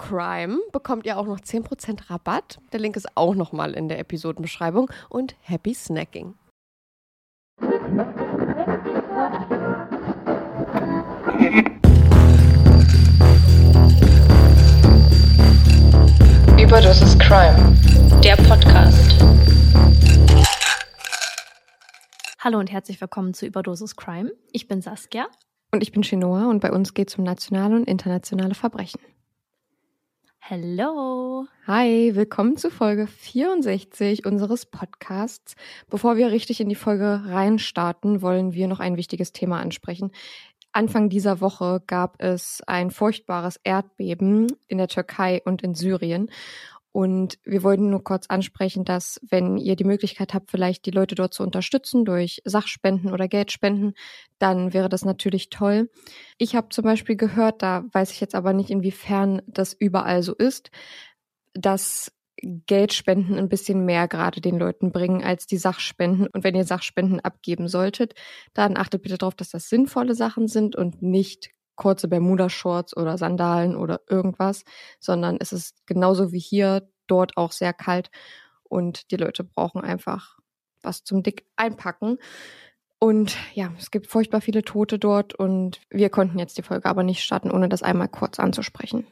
CRIME bekommt ihr auch noch 10% Rabatt. Der Link ist auch nochmal in der Episodenbeschreibung. Und happy snacking. Überdosis Crime, der Podcast. Hallo und herzlich willkommen zu Überdosis Crime. Ich bin Saskia. Und ich bin Chinoa und bei uns geht es um nationale und internationale Verbrechen. Hello. Hi, willkommen zu Folge 64 unseres Podcasts. Bevor wir richtig in die Folge reinstarten, wollen wir noch ein wichtiges Thema ansprechen. Anfang dieser Woche gab es ein furchtbares Erdbeben in der Türkei und in Syrien. Und wir wollten nur kurz ansprechen, dass wenn ihr die Möglichkeit habt, vielleicht die Leute dort zu unterstützen durch Sachspenden oder Geldspenden, dann wäre das natürlich toll. Ich habe zum Beispiel gehört, da weiß ich jetzt aber nicht, inwiefern das überall so ist, dass Geldspenden ein bisschen mehr gerade den Leuten bringen als die Sachspenden. Und wenn ihr Sachspenden abgeben solltet, dann achtet bitte darauf, dass das sinnvolle Sachen sind und nicht kurze Bermuda-Shorts oder Sandalen oder irgendwas, sondern es ist genauso wie hier dort auch sehr kalt und die Leute brauchen einfach was zum dick einpacken. Und ja, es gibt furchtbar viele Tote dort und wir konnten jetzt die Folge aber nicht starten, ohne das einmal kurz anzusprechen.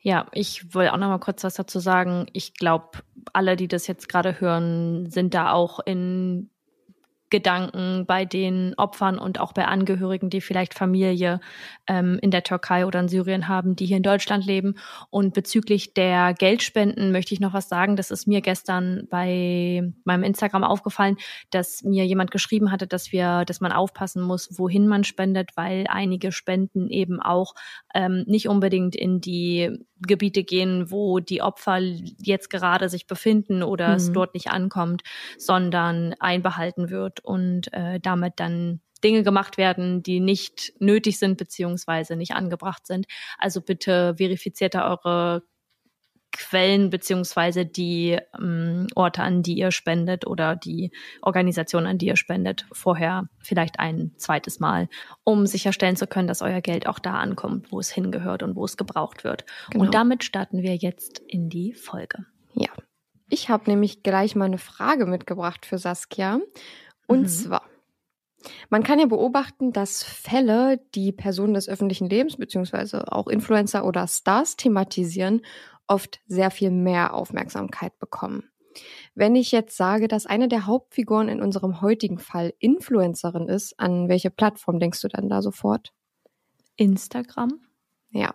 Ja, ich will auch noch mal kurz was dazu sagen. Ich glaube, alle, die das jetzt gerade hören, sind da auch in Gedanken bei den Opfern und auch bei Angehörigen, die vielleicht Familie ähm, in der Türkei oder in Syrien haben, die hier in Deutschland leben. Und bezüglich der Geldspenden möchte ich noch was sagen. Das ist mir gestern bei meinem Instagram aufgefallen, dass mir jemand geschrieben hatte, dass wir, dass man aufpassen muss, wohin man spendet, weil einige Spenden eben auch ähm, nicht unbedingt in die Gebiete gehen, wo die Opfer jetzt gerade sich befinden oder mhm. es dort nicht ankommt, sondern einbehalten wird und äh, damit dann Dinge gemacht werden, die nicht nötig sind beziehungsweise nicht angebracht sind. Also bitte verifiziert da eure Quellen beziehungsweise die ähm, Orte, an die ihr spendet oder die Organisation, an die ihr spendet, vorher vielleicht ein zweites Mal, um sicherstellen zu können, dass euer Geld auch da ankommt, wo es hingehört und wo es gebraucht wird. Genau. Und damit starten wir jetzt in die Folge. Ja. Ich habe nämlich gleich mal eine Frage mitgebracht für Saskia. Und mhm. zwar, man kann ja beobachten, dass Fälle, die Personen des öffentlichen Lebens beziehungsweise auch Influencer oder Stars thematisieren, oft sehr viel mehr Aufmerksamkeit bekommen. Wenn ich jetzt sage, dass eine der Hauptfiguren in unserem heutigen Fall Influencerin ist, an welche Plattform denkst du dann da sofort? Instagram? Ja.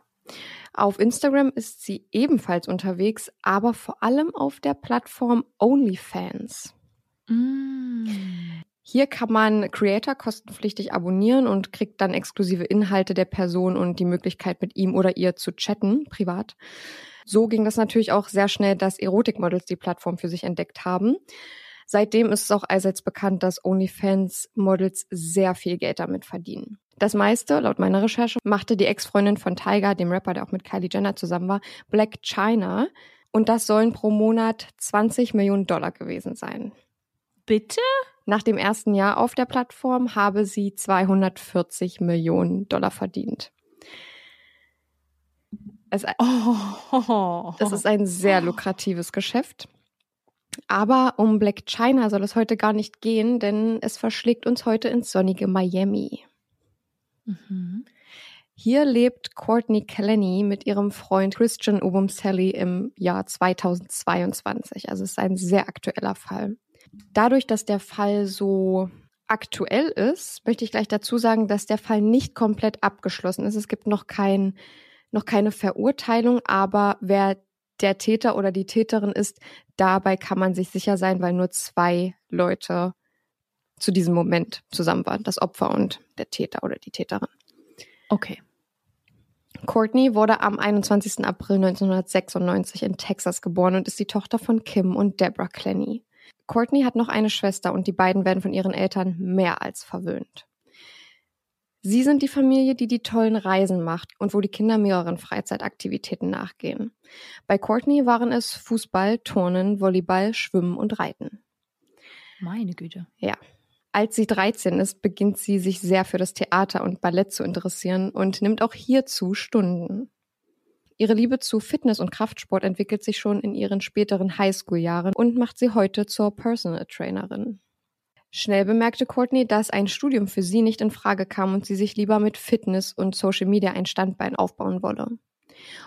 Auf Instagram ist sie ebenfalls unterwegs, aber vor allem auf der Plattform OnlyFans. Mm. Hier kann man Creator kostenpflichtig abonnieren und kriegt dann exklusive Inhalte der Person und die Möglichkeit, mit ihm oder ihr zu chatten, privat. So ging das natürlich auch sehr schnell, dass Erotikmodels die Plattform für sich entdeckt haben. Seitdem ist es auch allseits bekannt, dass OnlyFans-Models sehr viel Geld damit verdienen. Das meiste, laut meiner Recherche, machte die Ex-Freundin von Tiger, dem Rapper, der auch mit Kylie Jenner zusammen war, Black China. Und das sollen pro Monat 20 Millionen Dollar gewesen sein. Bitte? Nach dem ersten Jahr auf der Plattform habe sie 240 Millionen Dollar verdient. Es, oh. Das ist ein sehr lukratives Geschäft. Aber um Black China soll es heute gar nicht gehen, denn es verschlägt uns heute ins sonnige Miami. Mhm. Hier lebt Courtney Kellenny mit ihrem Freund Christian Obumsally im Jahr 2022. Also es ist ein sehr aktueller Fall. Dadurch, dass der Fall so aktuell ist, möchte ich gleich dazu sagen, dass der Fall nicht komplett abgeschlossen ist. Es gibt noch kein noch keine Verurteilung, aber wer der Täter oder die Täterin ist, dabei kann man sich sicher sein, weil nur zwei Leute zu diesem Moment zusammen waren, das Opfer und der Täter oder die Täterin. Okay. Courtney wurde am 21. April 1996 in Texas geboren und ist die Tochter von Kim und Deborah Clenny. Courtney hat noch eine Schwester und die beiden werden von ihren Eltern mehr als verwöhnt. Sie sind die Familie, die die tollen Reisen macht und wo die Kinder mehreren Freizeitaktivitäten nachgehen. Bei Courtney waren es Fußball, Turnen, Volleyball, Schwimmen und Reiten. Meine Güte. Ja. Als sie 13 ist, beginnt sie sich sehr für das Theater und Ballett zu interessieren und nimmt auch hierzu Stunden. Ihre Liebe zu Fitness und Kraftsport entwickelt sich schon in ihren späteren Highschool-Jahren und macht sie heute zur Personal Trainerin. Schnell bemerkte Courtney, dass ein Studium für sie nicht in Frage kam und sie sich lieber mit Fitness und Social Media ein Standbein aufbauen wolle.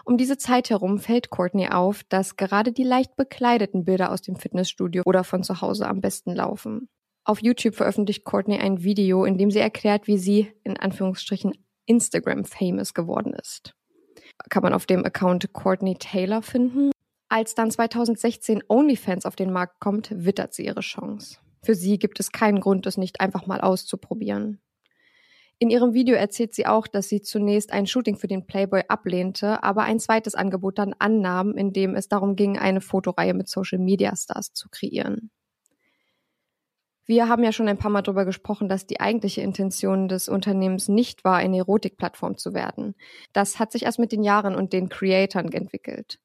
Um diese Zeit herum fällt Courtney auf, dass gerade die leicht bekleideten Bilder aus dem Fitnessstudio oder von zu Hause am besten laufen. Auf YouTube veröffentlicht Courtney ein Video, in dem sie erklärt, wie sie in Anführungsstrichen Instagram famous geworden ist. Kann man auf dem Account Courtney Taylor finden. Als dann 2016 OnlyFans auf den Markt kommt, wittert sie ihre Chance. Für sie gibt es keinen Grund, es nicht einfach mal auszuprobieren. In ihrem Video erzählt sie auch, dass sie zunächst ein Shooting für den Playboy ablehnte, aber ein zweites Angebot dann annahm, in dem es darum ging, eine Fotoreihe mit Social Media Stars zu kreieren. Wir haben ja schon ein paar Mal darüber gesprochen, dass die eigentliche Intention des Unternehmens nicht war, eine Erotikplattform zu werden. Das hat sich erst mit den Jahren und den Creatoren entwickelt.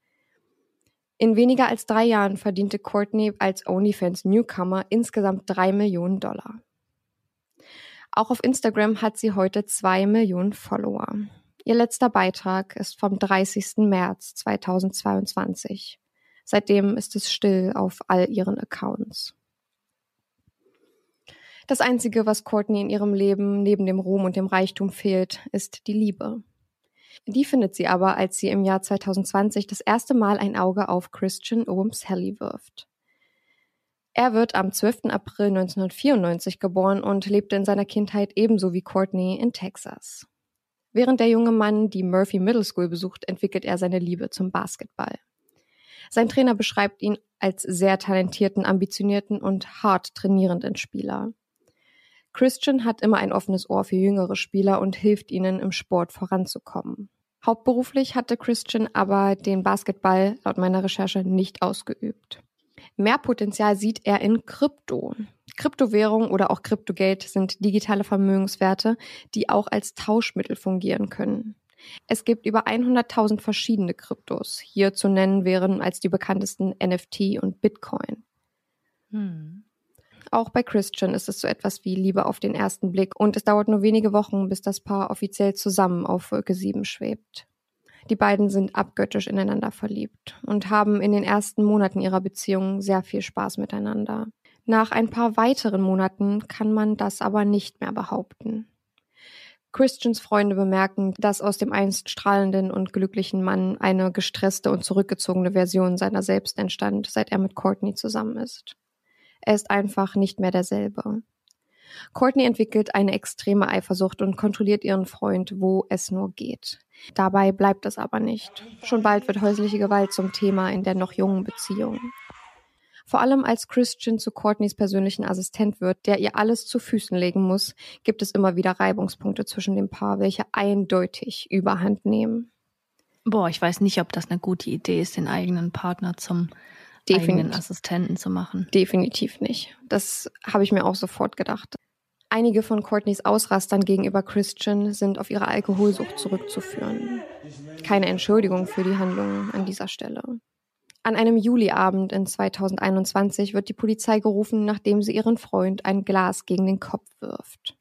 In weniger als drei Jahren verdiente Courtney als OnlyFans Newcomer insgesamt drei Millionen Dollar. Auch auf Instagram hat sie heute zwei Millionen Follower. Ihr letzter Beitrag ist vom 30. März 2022. Seitdem ist es still auf all ihren Accounts. Das Einzige, was Courtney in ihrem Leben neben dem Ruhm und dem Reichtum fehlt, ist die Liebe. Die findet sie aber, als sie im Jahr 2020 das erste Mal ein Auge auf Christian Ooms-Helly wirft. Er wird am 12. April 1994 geboren und lebte in seiner Kindheit ebenso wie Courtney in Texas. Während der junge Mann die Murphy Middle School besucht, entwickelt er seine Liebe zum Basketball. Sein Trainer beschreibt ihn als sehr talentierten, ambitionierten und hart trainierenden Spieler. Christian hat immer ein offenes Ohr für jüngere Spieler und hilft ihnen im Sport voranzukommen. Hauptberuflich hatte Christian aber den Basketball laut meiner Recherche nicht ausgeübt. Mehr Potenzial sieht er in Krypto. Kryptowährung oder auch Kryptogeld sind digitale Vermögenswerte, die auch als Tauschmittel fungieren können. Es gibt über 100.000 verschiedene Kryptos. Hier zu nennen wären als die bekanntesten NFT und Bitcoin. Hm. Auch bei Christian ist es so etwas wie Liebe auf den ersten Blick und es dauert nur wenige Wochen, bis das Paar offiziell zusammen auf Wolke 7 schwebt. Die beiden sind abgöttisch ineinander verliebt und haben in den ersten Monaten ihrer Beziehung sehr viel Spaß miteinander. Nach ein paar weiteren Monaten kann man das aber nicht mehr behaupten. Christians Freunde bemerken, dass aus dem einst strahlenden und glücklichen Mann eine gestresste und zurückgezogene Version seiner selbst entstand, seit er mit Courtney zusammen ist. Er ist einfach nicht mehr derselbe. Courtney entwickelt eine extreme Eifersucht und kontrolliert ihren Freund, wo es nur geht. Dabei bleibt es aber nicht. Schon bald wird häusliche Gewalt zum Thema in der noch jungen Beziehung. Vor allem als Christian zu Courtneys persönlichen Assistent wird, der ihr alles zu Füßen legen muss, gibt es immer wieder Reibungspunkte zwischen dem Paar, welche eindeutig überhand nehmen. Boah, ich weiß nicht, ob das eine gute Idee ist, den eigenen Partner zum Definitiv. eigenen Assistenten zu machen. Definitiv nicht. Das habe ich mir auch sofort gedacht. Einige von Courtneys Ausrastern gegenüber Christian sind auf ihre Alkoholsucht zurückzuführen. Keine Entschuldigung für die Handlungen an dieser Stelle. An einem Juliabend in 2021 wird die Polizei gerufen, nachdem sie ihren Freund ein Glas gegen den Kopf wirft.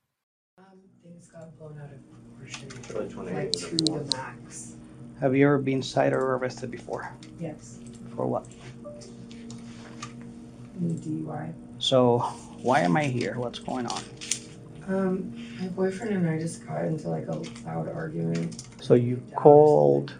Have you ever been cited or arrested before? Yes. For what? DUI. So, why am I here? What's going on? Um, my boyfriend and I just got into like a loud argument. So you called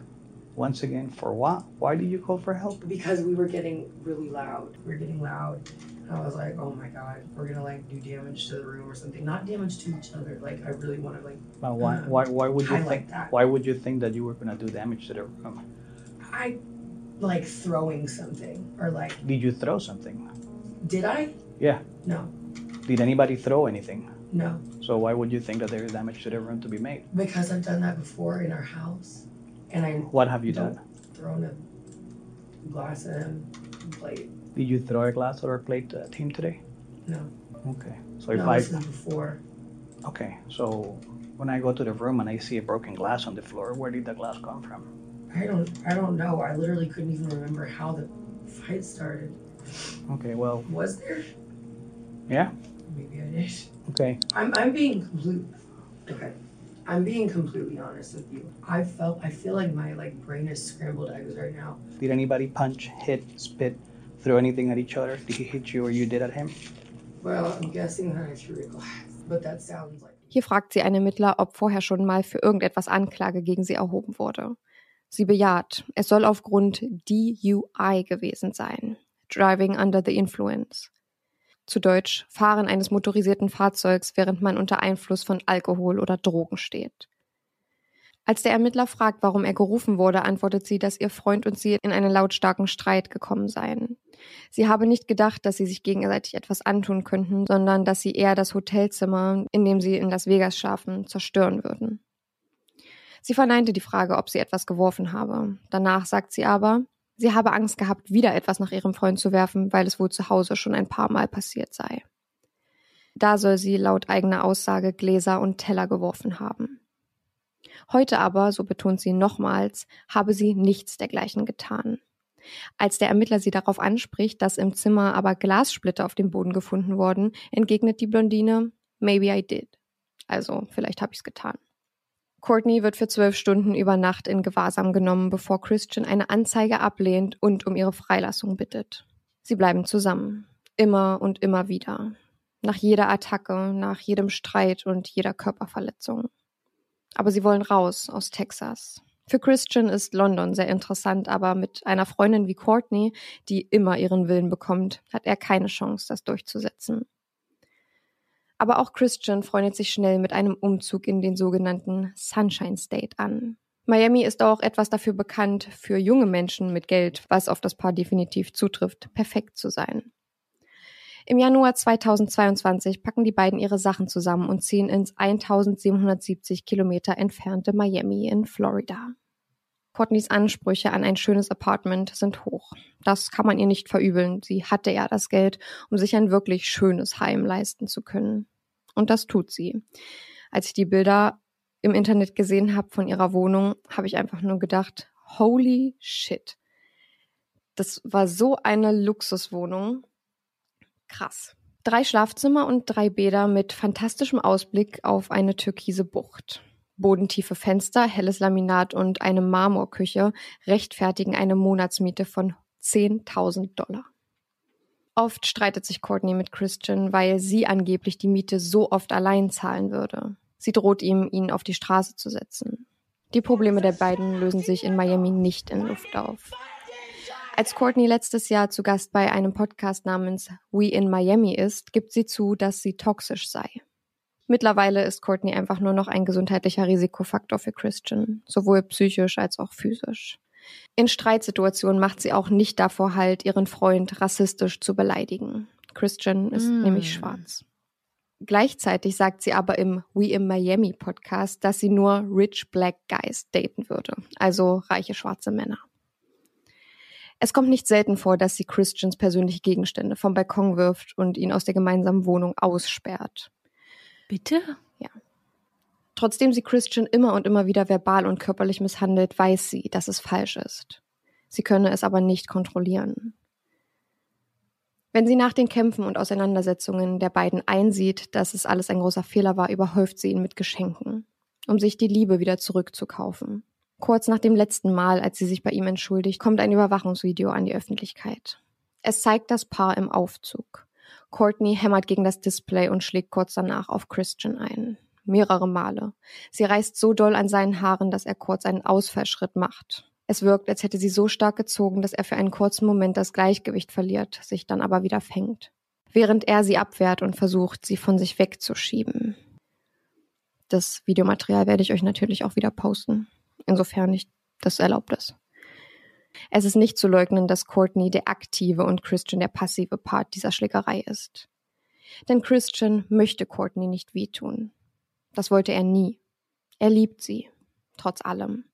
once again for what? Why did you call for help? Because we were getting really loud. We were getting loud. And I was like, oh my god, we're gonna like do damage to the room or something. Not damage to each other. Like I really want to like. But why? Um, why? Why would you think? That. Why would you think that you were gonna do damage to the room? I like throwing something or like. Did you throw something? Did I? Yeah. No. Did anybody throw anything? No. So why would you think that there is damage to the room to be made? Because I've done that before in our house, and I. What have you done? Thrown a glass and a plate. Did you throw a glass or a plate uh, at him today? No. Okay. So if no, I. This is before. Okay. So when I go to the room and I see a broken glass on the floor, where did the glass come from? I don't. I don't know. I literally couldn't even remember how the fight started. Okay. Well. Was there? Yeah. Maybe I did. Okay. I'm, I'm being complete. Okay. I'm being completely honest with you. I felt I feel like my like brain is scrambled eggs right now. Did anybody punch, hit, spit, throw anything at each other? Did he hit you or you did at him? Well, I'm guessing that I threw a glass, but that sounds like. Hier fragt sie einen Ermittler, ob vorher schon mal für irgendetwas Anklage gegen sie erhoben wurde. Sie bejaht, es soll aufgrund DUI gewesen sein. Driving under the influence zu Deutsch Fahren eines motorisierten Fahrzeugs, während man unter Einfluss von Alkohol oder Drogen steht. Als der Ermittler fragt, warum er gerufen wurde, antwortet sie, dass ihr Freund und sie in einen lautstarken Streit gekommen seien. Sie habe nicht gedacht, dass sie sich gegenseitig etwas antun könnten, sondern dass sie eher das Hotelzimmer, in dem sie in Las Vegas schlafen, zerstören würden. Sie verneinte die Frage, ob sie etwas geworfen habe. Danach sagt sie aber, Sie habe Angst gehabt, wieder etwas nach ihrem Freund zu werfen, weil es wohl zu Hause schon ein paar Mal passiert sei. Da soll sie laut eigener Aussage Gläser und Teller geworfen haben. Heute aber, so betont sie nochmals, habe sie nichts dergleichen getan. Als der Ermittler sie darauf anspricht, dass im Zimmer aber Glassplitter auf dem Boden gefunden wurden, entgegnet die Blondine, Maybe I did. Also, vielleicht habe ich's getan. Courtney wird für zwölf Stunden über Nacht in Gewahrsam genommen, bevor Christian eine Anzeige ablehnt und um ihre Freilassung bittet. Sie bleiben zusammen. Immer und immer wieder. Nach jeder Attacke, nach jedem Streit und jeder Körperverletzung. Aber sie wollen raus aus Texas. Für Christian ist London sehr interessant, aber mit einer Freundin wie Courtney, die immer ihren Willen bekommt, hat er keine Chance, das durchzusetzen. Aber auch Christian freundet sich schnell mit einem Umzug in den sogenannten Sunshine State an. Miami ist auch etwas dafür bekannt, für junge Menschen mit Geld, was auf das Paar definitiv zutrifft, perfekt zu sein. Im Januar 2022 packen die beiden ihre Sachen zusammen und ziehen ins 1770 Kilometer entfernte Miami in Florida. Courtneys Ansprüche an ein schönes Apartment sind hoch. Das kann man ihr nicht verübeln. Sie hatte ja das Geld, um sich ein wirklich schönes Heim leisten zu können. Und das tut sie. Als ich die Bilder im Internet gesehen habe von ihrer Wohnung, habe ich einfach nur gedacht, holy shit. Das war so eine Luxuswohnung. Krass. Drei Schlafzimmer und drei Bäder mit fantastischem Ausblick auf eine türkise Bucht. Bodentiefe Fenster, helles Laminat und eine Marmorküche rechtfertigen eine Monatsmiete von 10.000 Dollar. Oft streitet sich Courtney mit Christian, weil sie angeblich die Miete so oft allein zahlen würde. Sie droht ihm, ihn auf die Straße zu setzen. Die Probleme der beiden lösen sich in Miami nicht in Luft auf. Als Courtney letztes Jahr zu Gast bei einem Podcast namens We in Miami ist, gibt sie zu, dass sie toxisch sei. Mittlerweile ist Courtney einfach nur noch ein gesundheitlicher Risikofaktor für Christian, sowohl psychisch als auch physisch. In Streitsituationen macht sie auch nicht davor halt, ihren Freund rassistisch zu beleidigen. Christian ist mm. nämlich schwarz. Gleichzeitig sagt sie aber im We in Miami Podcast, dass sie nur rich black guys daten würde, also reiche schwarze Männer. Es kommt nicht selten vor, dass sie Christians persönliche Gegenstände vom Balkon wirft und ihn aus der gemeinsamen Wohnung aussperrt. Bitte? Ja. Trotzdem sie Christian immer und immer wieder verbal und körperlich misshandelt, weiß sie, dass es falsch ist. Sie könne es aber nicht kontrollieren. Wenn sie nach den Kämpfen und Auseinandersetzungen der beiden einsieht, dass es alles ein großer Fehler war, überhäuft sie ihn mit Geschenken, um sich die Liebe wieder zurückzukaufen. Kurz nach dem letzten Mal, als sie sich bei ihm entschuldigt, kommt ein Überwachungsvideo an die Öffentlichkeit. Es zeigt das Paar im Aufzug. Courtney hämmert gegen das Display und schlägt kurz danach auf Christian ein. Mehrere Male. Sie reißt so doll an seinen Haaren, dass er kurz einen Ausfallschritt macht. Es wirkt, als hätte sie so stark gezogen, dass er für einen kurzen Moment das Gleichgewicht verliert, sich dann aber wieder fängt. Während er sie abwehrt und versucht, sie von sich wegzuschieben. Das Videomaterial werde ich euch natürlich auch wieder posten insofern nicht das erlaubt ist. Es ist nicht zu leugnen, dass Courtney der aktive und Christian der passive Part dieser Schlägerei ist. Denn Christian möchte Courtney nicht wehtun. Das wollte er nie. Er liebt sie, trotz allem.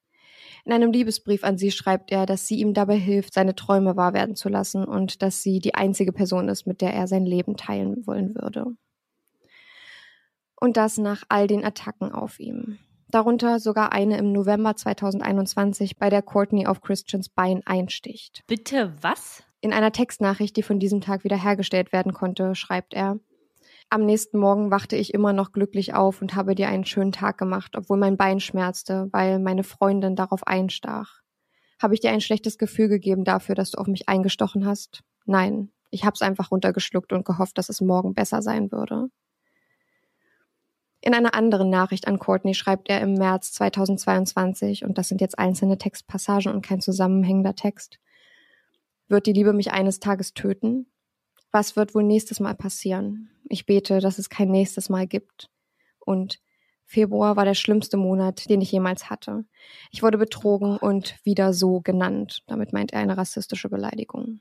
In einem Liebesbrief an sie schreibt er, dass sie ihm dabei hilft, seine Träume wahr werden zu lassen und dass sie die einzige Person ist, mit der er sein Leben teilen wollen würde. Und das nach all den Attacken auf ihm darunter sogar eine im November 2021, bei der Courtney auf Christians Bein einsticht. Bitte was? In einer Textnachricht, die von diesem Tag wiederhergestellt werden konnte, schreibt er, am nächsten Morgen wachte ich immer noch glücklich auf und habe dir einen schönen Tag gemacht, obwohl mein Bein schmerzte, weil meine Freundin darauf einstach. Habe ich dir ein schlechtes Gefühl gegeben dafür, dass du auf mich eingestochen hast? Nein, ich hab's einfach runtergeschluckt und gehofft, dass es morgen besser sein würde. In einer anderen Nachricht an Courtney schreibt er im März 2022, und das sind jetzt einzelne Textpassagen und kein zusammenhängender Text. Wird die Liebe mich eines Tages töten? Was wird wohl nächstes Mal passieren? Ich bete, dass es kein nächstes Mal gibt. Und Februar war der schlimmste Monat, den ich jemals hatte. Ich wurde betrogen und wieder so genannt. Damit meint er eine rassistische Beleidigung.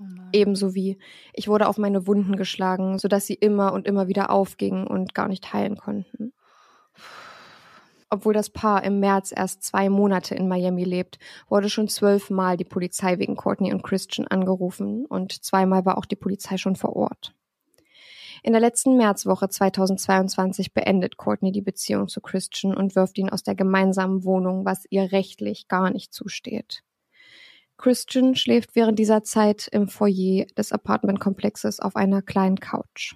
Oh Ebenso wie ich wurde auf meine Wunden geschlagen, sodass sie immer und immer wieder aufgingen und gar nicht heilen konnten. Obwohl das Paar im März erst zwei Monate in Miami lebt, wurde schon zwölfmal die Polizei wegen Courtney und Christian angerufen und zweimal war auch die Polizei schon vor Ort. In der letzten Märzwoche 2022 beendet Courtney die Beziehung zu Christian und wirft ihn aus der gemeinsamen Wohnung, was ihr rechtlich gar nicht zusteht. Christian schläft während dieser Zeit im Foyer des Apartmentkomplexes auf einer kleinen Couch.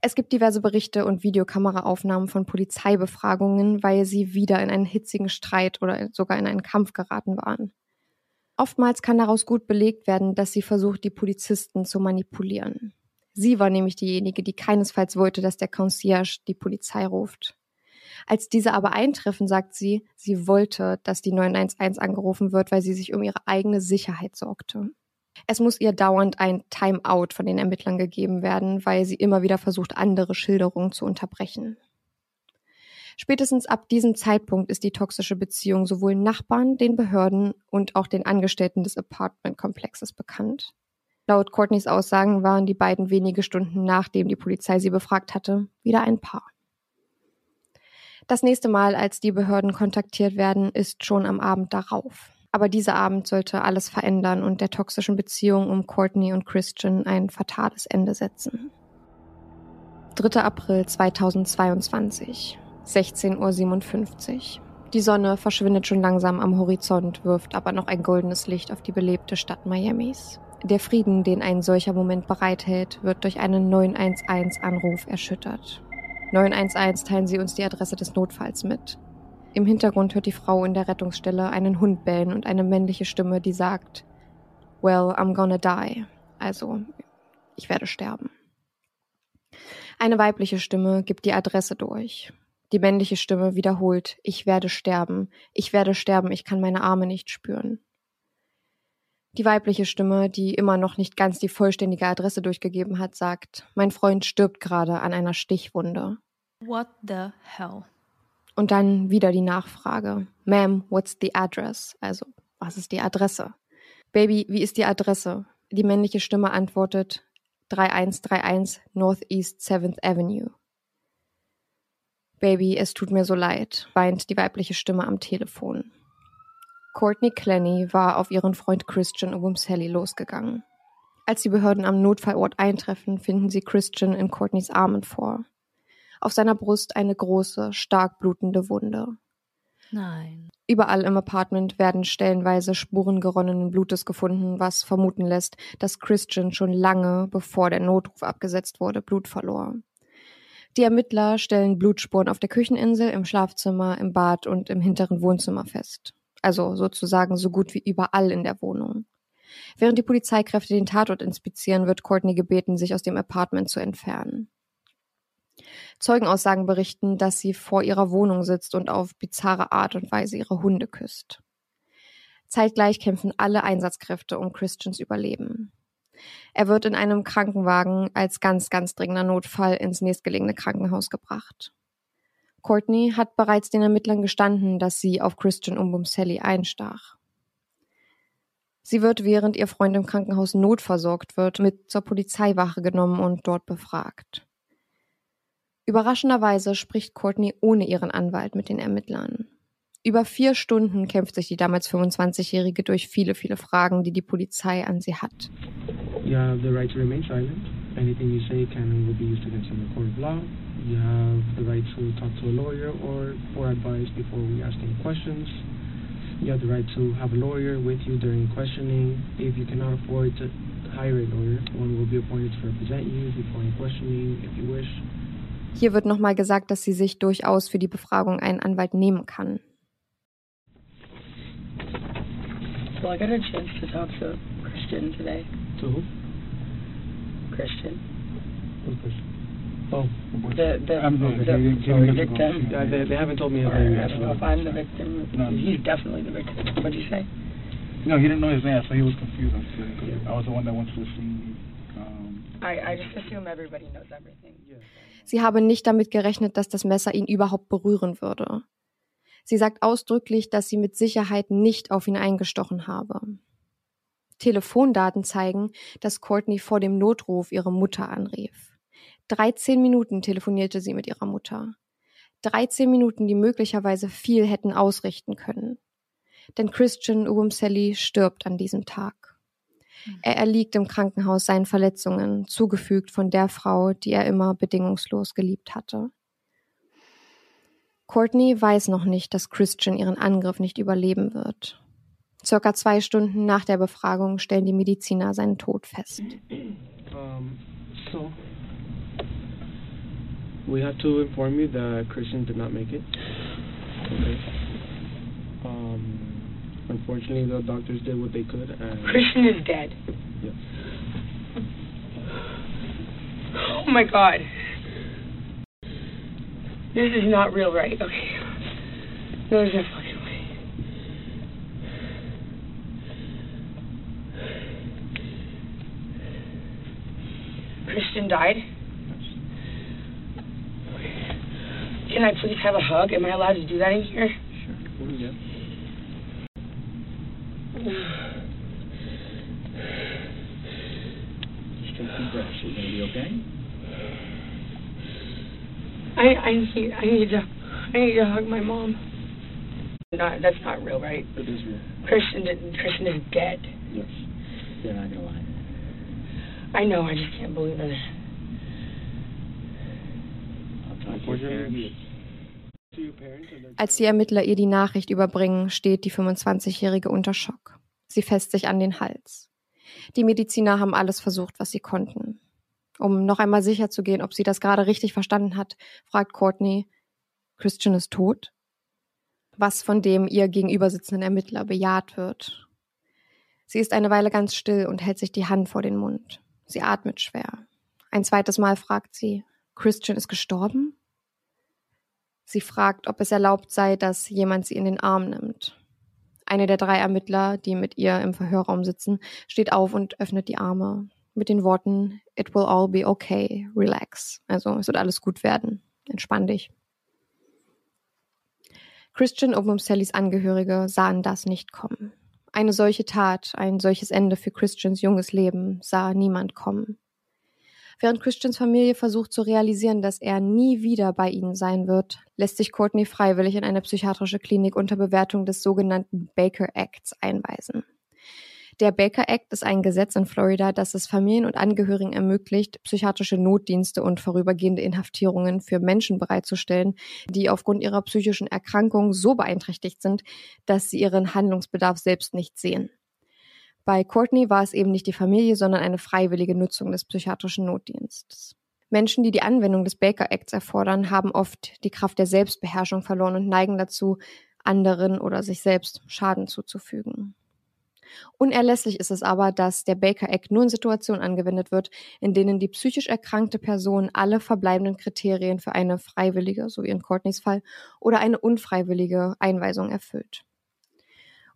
Es gibt diverse Berichte und Videokameraaufnahmen von Polizeibefragungen, weil sie wieder in einen hitzigen Streit oder sogar in einen Kampf geraten waren. Oftmals kann daraus gut belegt werden, dass sie versucht, die Polizisten zu manipulieren. Sie war nämlich diejenige, die keinesfalls wollte, dass der Concierge die Polizei ruft. Als diese aber eintreffen, sagt sie, sie wollte, dass die 911 angerufen wird, weil sie sich um ihre eigene Sicherheit sorgte. Es muss ihr dauernd ein Timeout von den Ermittlern gegeben werden, weil sie immer wieder versucht, andere Schilderungen zu unterbrechen. Spätestens ab diesem Zeitpunkt ist die toxische Beziehung sowohl Nachbarn, den Behörden und auch den Angestellten des Apartmentkomplexes bekannt. Laut Courtneys Aussagen waren die beiden wenige Stunden nachdem die Polizei sie befragt hatte, wieder ein Paar. Das nächste Mal, als die Behörden kontaktiert werden, ist schon am Abend darauf. Aber dieser Abend sollte alles verändern und der toxischen Beziehung um Courtney und Christian ein fatales Ende setzen. 3. April 2022, 16.57 Uhr. Die Sonne verschwindet schon langsam am Horizont, wirft aber noch ein goldenes Licht auf die belebte Stadt Miamis. Der Frieden, den ein solcher Moment bereithält, wird durch einen 911-Anruf erschüttert. 911 teilen Sie uns die Adresse des Notfalls mit. Im Hintergrund hört die Frau in der Rettungsstelle einen Hund bellen und eine männliche Stimme, die sagt, Well, I'm gonna die. Also, ich werde sterben. Eine weibliche Stimme gibt die Adresse durch. Die männliche Stimme wiederholt, ich werde sterben, ich werde sterben, ich kann meine Arme nicht spüren. Die weibliche Stimme, die immer noch nicht ganz die vollständige Adresse durchgegeben hat, sagt, mein Freund stirbt gerade an einer Stichwunde. What the hell? Und dann wieder die Nachfrage. Ma'am, what's the address? Also, was ist die Adresse? Baby, wie ist die Adresse? Die männliche Stimme antwortet 3131 Northeast 7th Avenue. Baby, es tut mir so leid, weint die weibliche Stimme am Telefon. Courtney Clenny war auf ihren Freund Christian Wumsally losgegangen. Als die Behörden am Notfallort eintreffen, finden sie Christian in Courtneys Armen vor. Auf seiner Brust eine große, stark blutende Wunde. Nein. Überall im Apartment werden stellenweise Spuren geronnenen Blutes gefunden, was vermuten lässt, dass Christian schon lange, bevor der Notruf abgesetzt wurde, Blut verlor. Die Ermittler stellen Blutspuren auf der Kücheninsel, im Schlafzimmer, im Bad und im hinteren Wohnzimmer fest also sozusagen so gut wie überall in der Wohnung. Während die Polizeikräfte den Tatort inspizieren, wird Courtney gebeten, sich aus dem Apartment zu entfernen. Zeugenaussagen berichten, dass sie vor ihrer Wohnung sitzt und auf bizarre Art und Weise ihre Hunde küsst. Zeitgleich kämpfen alle Einsatzkräfte um Christians Überleben. Er wird in einem Krankenwagen als ganz, ganz dringender Notfall ins nächstgelegene Krankenhaus gebracht. Courtney hat bereits den Ermittlern gestanden, dass sie auf Christian Umbumseli einstach. Sie wird, während ihr Freund im Krankenhaus notversorgt wird, mit zur Polizeiwache genommen und dort befragt. Überraschenderweise spricht Courtney ohne ihren Anwalt mit den Ermittlern. Über vier Stunden kämpft sich die damals 25-Jährige durch viele, viele Fragen, die die Polizei an sie hat. You have the right to remain silent. Anything you say can be used against you in the court of law. You have the right to talk to a lawyer or for advice before we ask any questions. You have the right to have a lawyer with you during questioning. If you cannot afford to hire a lawyer, one will be appointed to represent you before any questioning, if you wish. Hier wird nochmal gesagt, dass sie sich durchaus für die Befragung einen Anwalt nehmen kann. So I got a chance to talk to Christian today. To who? Christian. Who's Christian? Oh, The the, I'm the, sorry, the sorry, victim. Uh, they, they haven't told me his name yet. if I'm the victim. No. He's definitely the victim. What'd you say? No, he didn't know his name, so he was confused. I was the one that went to the scene. Um, I I just assume everybody knows everything. Sie habe nicht damit gerechnet, dass das Messer ihn überhaupt berühren würde. Sie sagt ausdrücklich, dass sie mit Sicherheit nicht auf ihn eingestochen habe. Telefondaten zeigen, dass Courtney vor dem Notruf ihre Mutter anrief. 13 Minuten telefonierte sie mit ihrer Mutter. 13 Minuten, die möglicherweise viel hätten ausrichten können. Denn Christian Uwumseli stirbt an diesem Tag. Er erliegt im Krankenhaus seinen Verletzungen, zugefügt von der Frau, die er immer bedingungslos geliebt hatte. Courtney weiß noch nicht, dass Christian ihren Angriff nicht überleben wird. Circa zwei Stunden nach der Befragung stellen die Mediziner seinen Tod fest. Um, so, we have to inform you that Christian did not make it. Okay. Um, unfortunately, the doctors did what they could, and Christian is dead. Yes. Oh my god. This is not real right. Okay. No, there's no fucking way. Christian died? Can I please have a hug? Am I allowed to do that in here? Sure. Yeah. Just take deep breaths. You're gonna be okay. I I need I need to I need to hug my mom. Not that's not real, right? It is real. Christian did, Christian is dead. Yes. They're not gonna lie. I know. I just can't believe it. Als die Ermittler ihr die Nachricht überbringen, steht die 25-Jährige unter Schock. Sie fässt sich an den Hals. Die Mediziner haben alles versucht, was sie konnten. Um noch einmal sicher zu gehen, ob sie das gerade richtig verstanden hat, fragt Courtney, Christian ist tot? Was von dem ihr gegenüber sitzenden Ermittler bejaht wird. Sie ist eine Weile ganz still und hält sich die Hand vor den Mund. Sie atmet schwer. Ein zweites Mal fragt sie, Christian ist gestorben? Sie fragt, ob es erlaubt sei, dass jemand sie in den Arm nimmt. Eine der drei Ermittler, die mit ihr im Verhörraum sitzen, steht auf und öffnet die Arme mit den Worten It will all be okay, relax. Also es wird alles gut werden. Entspann dich. Christian und Sallys Angehörige sahen das nicht kommen. Eine solche Tat, ein solches Ende für Christians junges Leben sah niemand kommen. Während Christians Familie versucht zu realisieren, dass er nie wieder bei ihnen sein wird, lässt sich Courtney freiwillig in eine psychiatrische Klinik unter Bewertung des sogenannten Baker Acts einweisen. Der Baker Act ist ein Gesetz in Florida, das es Familien und Angehörigen ermöglicht, psychiatrische Notdienste und vorübergehende Inhaftierungen für Menschen bereitzustellen, die aufgrund ihrer psychischen Erkrankung so beeinträchtigt sind, dass sie ihren Handlungsbedarf selbst nicht sehen. Bei Courtney war es eben nicht die Familie, sondern eine freiwillige Nutzung des psychiatrischen Notdienstes. Menschen, die die Anwendung des Baker Acts erfordern, haben oft die Kraft der Selbstbeherrschung verloren und neigen dazu, anderen oder sich selbst Schaden zuzufügen. Unerlässlich ist es aber, dass der Baker Act nur in Situationen angewendet wird, in denen die psychisch erkrankte Person alle verbleibenden Kriterien für eine freiwillige, so wie in Courtneys Fall, oder eine unfreiwillige Einweisung erfüllt.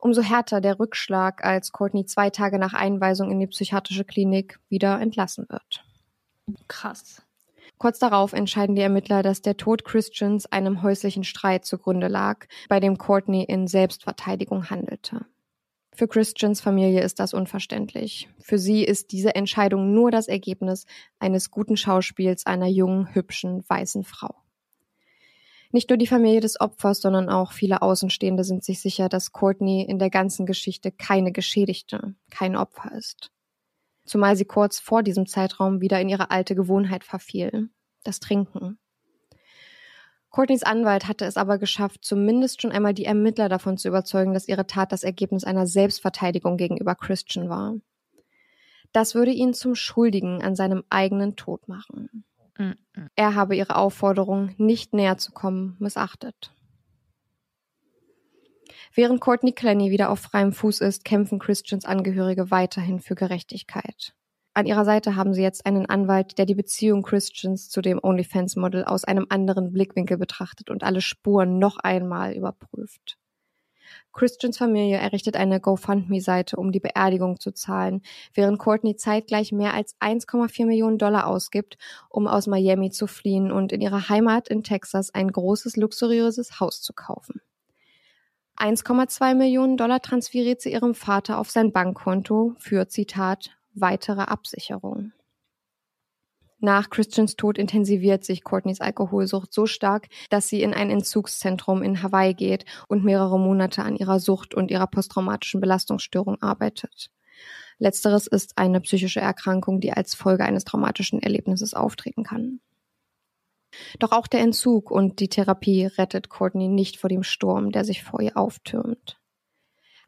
Umso härter der Rückschlag, als Courtney zwei Tage nach Einweisung in die psychiatrische Klinik wieder entlassen wird. Krass. Kurz darauf entscheiden die Ermittler, dass der Tod Christians einem häuslichen Streit zugrunde lag, bei dem Courtney in Selbstverteidigung handelte. Für Christians Familie ist das unverständlich. Für sie ist diese Entscheidung nur das Ergebnis eines guten Schauspiels einer jungen, hübschen, weißen Frau. Nicht nur die Familie des Opfers, sondern auch viele Außenstehende sind sich sicher, dass Courtney in der ganzen Geschichte keine Geschädigte, kein Opfer ist. Zumal sie kurz vor diesem Zeitraum wieder in ihre alte Gewohnheit verfiel, das Trinken. Courtneys Anwalt hatte es aber geschafft, zumindest schon einmal die Ermittler davon zu überzeugen, dass ihre Tat das Ergebnis einer Selbstverteidigung gegenüber Christian war. Das würde ihn zum Schuldigen an seinem eigenen Tod machen. Er habe ihre Aufforderung, nicht näher zu kommen, missachtet. Während Courtney Clenny wieder auf freiem Fuß ist, kämpfen Christians Angehörige weiterhin für Gerechtigkeit. An ihrer Seite haben sie jetzt einen Anwalt, der die Beziehung Christians zu dem OnlyFans-Model aus einem anderen Blickwinkel betrachtet und alle Spuren noch einmal überprüft. Christians Familie errichtet eine GoFundMe-Seite, um die Beerdigung zu zahlen, während Courtney zeitgleich mehr als 1,4 Millionen Dollar ausgibt, um aus Miami zu fliehen und in ihrer Heimat in Texas ein großes, luxuriöses Haus zu kaufen. 1,2 Millionen Dollar transferiert sie ihrem Vater auf sein Bankkonto für, Zitat, weitere Absicherung. Nach Christians Tod intensiviert sich Courtneys Alkoholsucht so stark, dass sie in ein Entzugszentrum in Hawaii geht und mehrere Monate an ihrer Sucht und ihrer posttraumatischen Belastungsstörung arbeitet. Letzteres ist eine psychische Erkrankung, die als Folge eines traumatischen Erlebnisses auftreten kann. Doch auch der Entzug und die Therapie rettet Courtney nicht vor dem Sturm, der sich vor ihr auftürmt.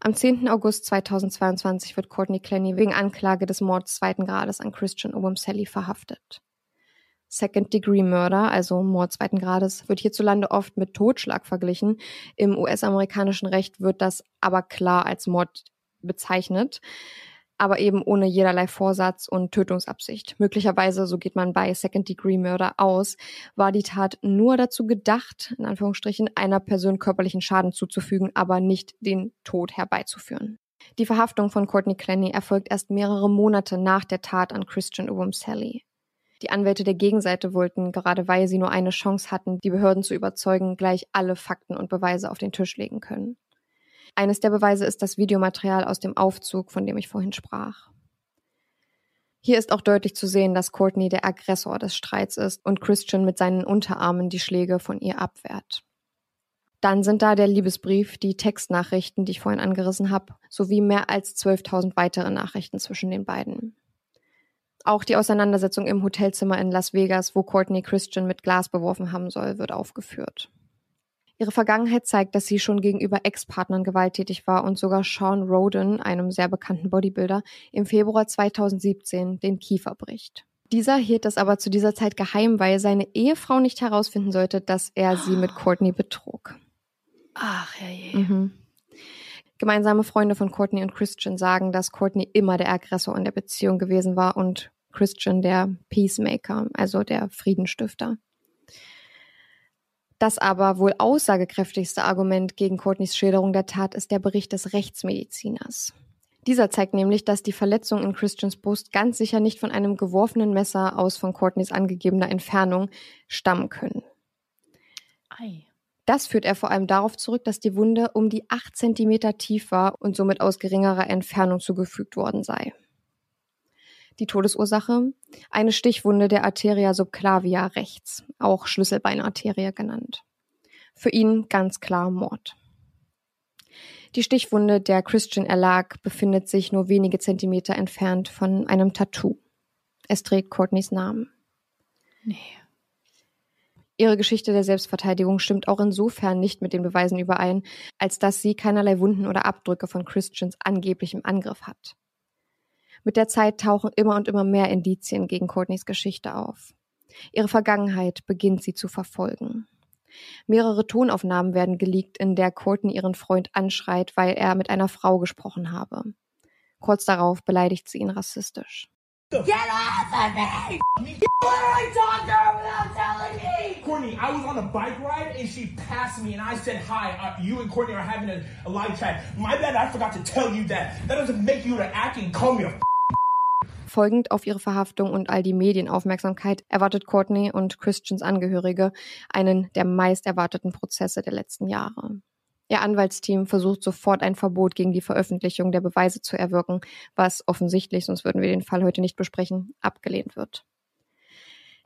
Am 10. August 2022 wird Courtney Clenny wegen Anklage des Mords zweiten Grades an Christian Sally verhaftet. Second-Degree Murder, also Mord zweiten Grades, wird hierzulande oft mit Totschlag verglichen. Im US-amerikanischen Recht wird das aber klar als Mord bezeichnet. Aber eben ohne jederlei Vorsatz und Tötungsabsicht. Möglicherweise, so geht man bei Second-Degree-Murder aus, war die Tat nur dazu gedacht, in Anführungsstrichen, einer Person körperlichen Schaden zuzufügen, aber nicht den Tod herbeizuführen. Die Verhaftung von Courtney Clenny erfolgt erst mehrere Monate nach der Tat an Christian Sally. Die Anwälte der Gegenseite wollten, gerade weil sie nur eine Chance hatten, die Behörden zu überzeugen, gleich alle Fakten und Beweise auf den Tisch legen können. Eines der Beweise ist das Videomaterial aus dem Aufzug, von dem ich vorhin sprach. Hier ist auch deutlich zu sehen, dass Courtney der Aggressor des Streits ist und Christian mit seinen Unterarmen die Schläge von ihr abwehrt. Dann sind da der Liebesbrief, die Textnachrichten, die ich vorhin angerissen habe, sowie mehr als 12.000 weitere Nachrichten zwischen den beiden. Auch die Auseinandersetzung im Hotelzimmer in Las Vegas, wo Courtney Christian mit Glas beworfen haben soll, wird aufgeführt. Ihre Vergangenheit zeigt, dass sie schon gegenüber Ex-Partnern gewalttätig war und sogar Sean Roden, einem sehr bekannten Bodybuilder, im Februar 2017 den Kiefer bricht. Dieser hielt das aber zu dieser Zeit geheim, weil seine Ehefrau nicht herausfinden sollte, dass er sie mit Courtney betrug. Ach, herrje. Mhm. Gemeinsame Freunde von Courtney und Christian sagen, dass Courtney immer der Aggressor in der Beziehung gewesen war und Christian der Peacemaker, also der Friedenstifter. Das aber wohl aussagekräftigste Argument gegen Courtneys Schilderung der Tat ist der Bericht des Rechtsmediziners. Dieser zeigt nämlich, dass die Verletzung in Christians Brust ganz sicher nicht von einem geworfenen Messer aus von Courtneys angegebener Entfernung stammen können. Ei. Das führt er vor allem darauf zurück, dass die Wunde um die acht Zentimeter tief war und somit aus geringerer Entfernung zugefügt worden sei. Die Todesursache? Eine Stichwunde der Arteria subclavia rechts, auch Schlüsselbeinarterie genannt. Für ihn ganz klar Mord. Die Stichwunde, der Christian erlag, befindet sich nur wenige Zentimeter entfernt von einem Tattoo. Es trägt Courtneys Namen. Nee. Ihre Geschichte der Selbstverteidigung stimmt auch insofern nicht mit den Beweisen überein, als dass sie keinerlei Wunden oder Abdrücke von Christians angeblichem Angriff hat. Mit der Zeit tauchen immer und immer mehr Indizien gegen Courtneys Geschichte auf. Ihre Vergangenheit beginnt sie zu verfolgen. Mehrere Tonaufnahmen werden geleakt, in der Courtney ihren Freund anschreit, weil er mit einer Frau gesprochen habe. Kurz darauf beleidigt sie ihn rassistisch. Get off of me! You literally talked to her without telling me! Courtney, I was on a bike ride and she passed me and I said, Hi, uh, you and Courtney are having a, a live chat. My bad, I forgot to tell you that. That doesn't make you to act and call me a Folgend auf ihre Verhaftung und all die Medienaufmerksamkeit erwartet Courtney und Christians Angehörige einen der meist erwarteten Prozesse der letzten Jahre. Ihr Anwaltsteam versucht sofort ein Verbot gegen die Veröffentlichung der Beweise zu erwirken, was offensichtlich, sonst würden wir den Fall heute nicht besprechen, abgelehnt wird.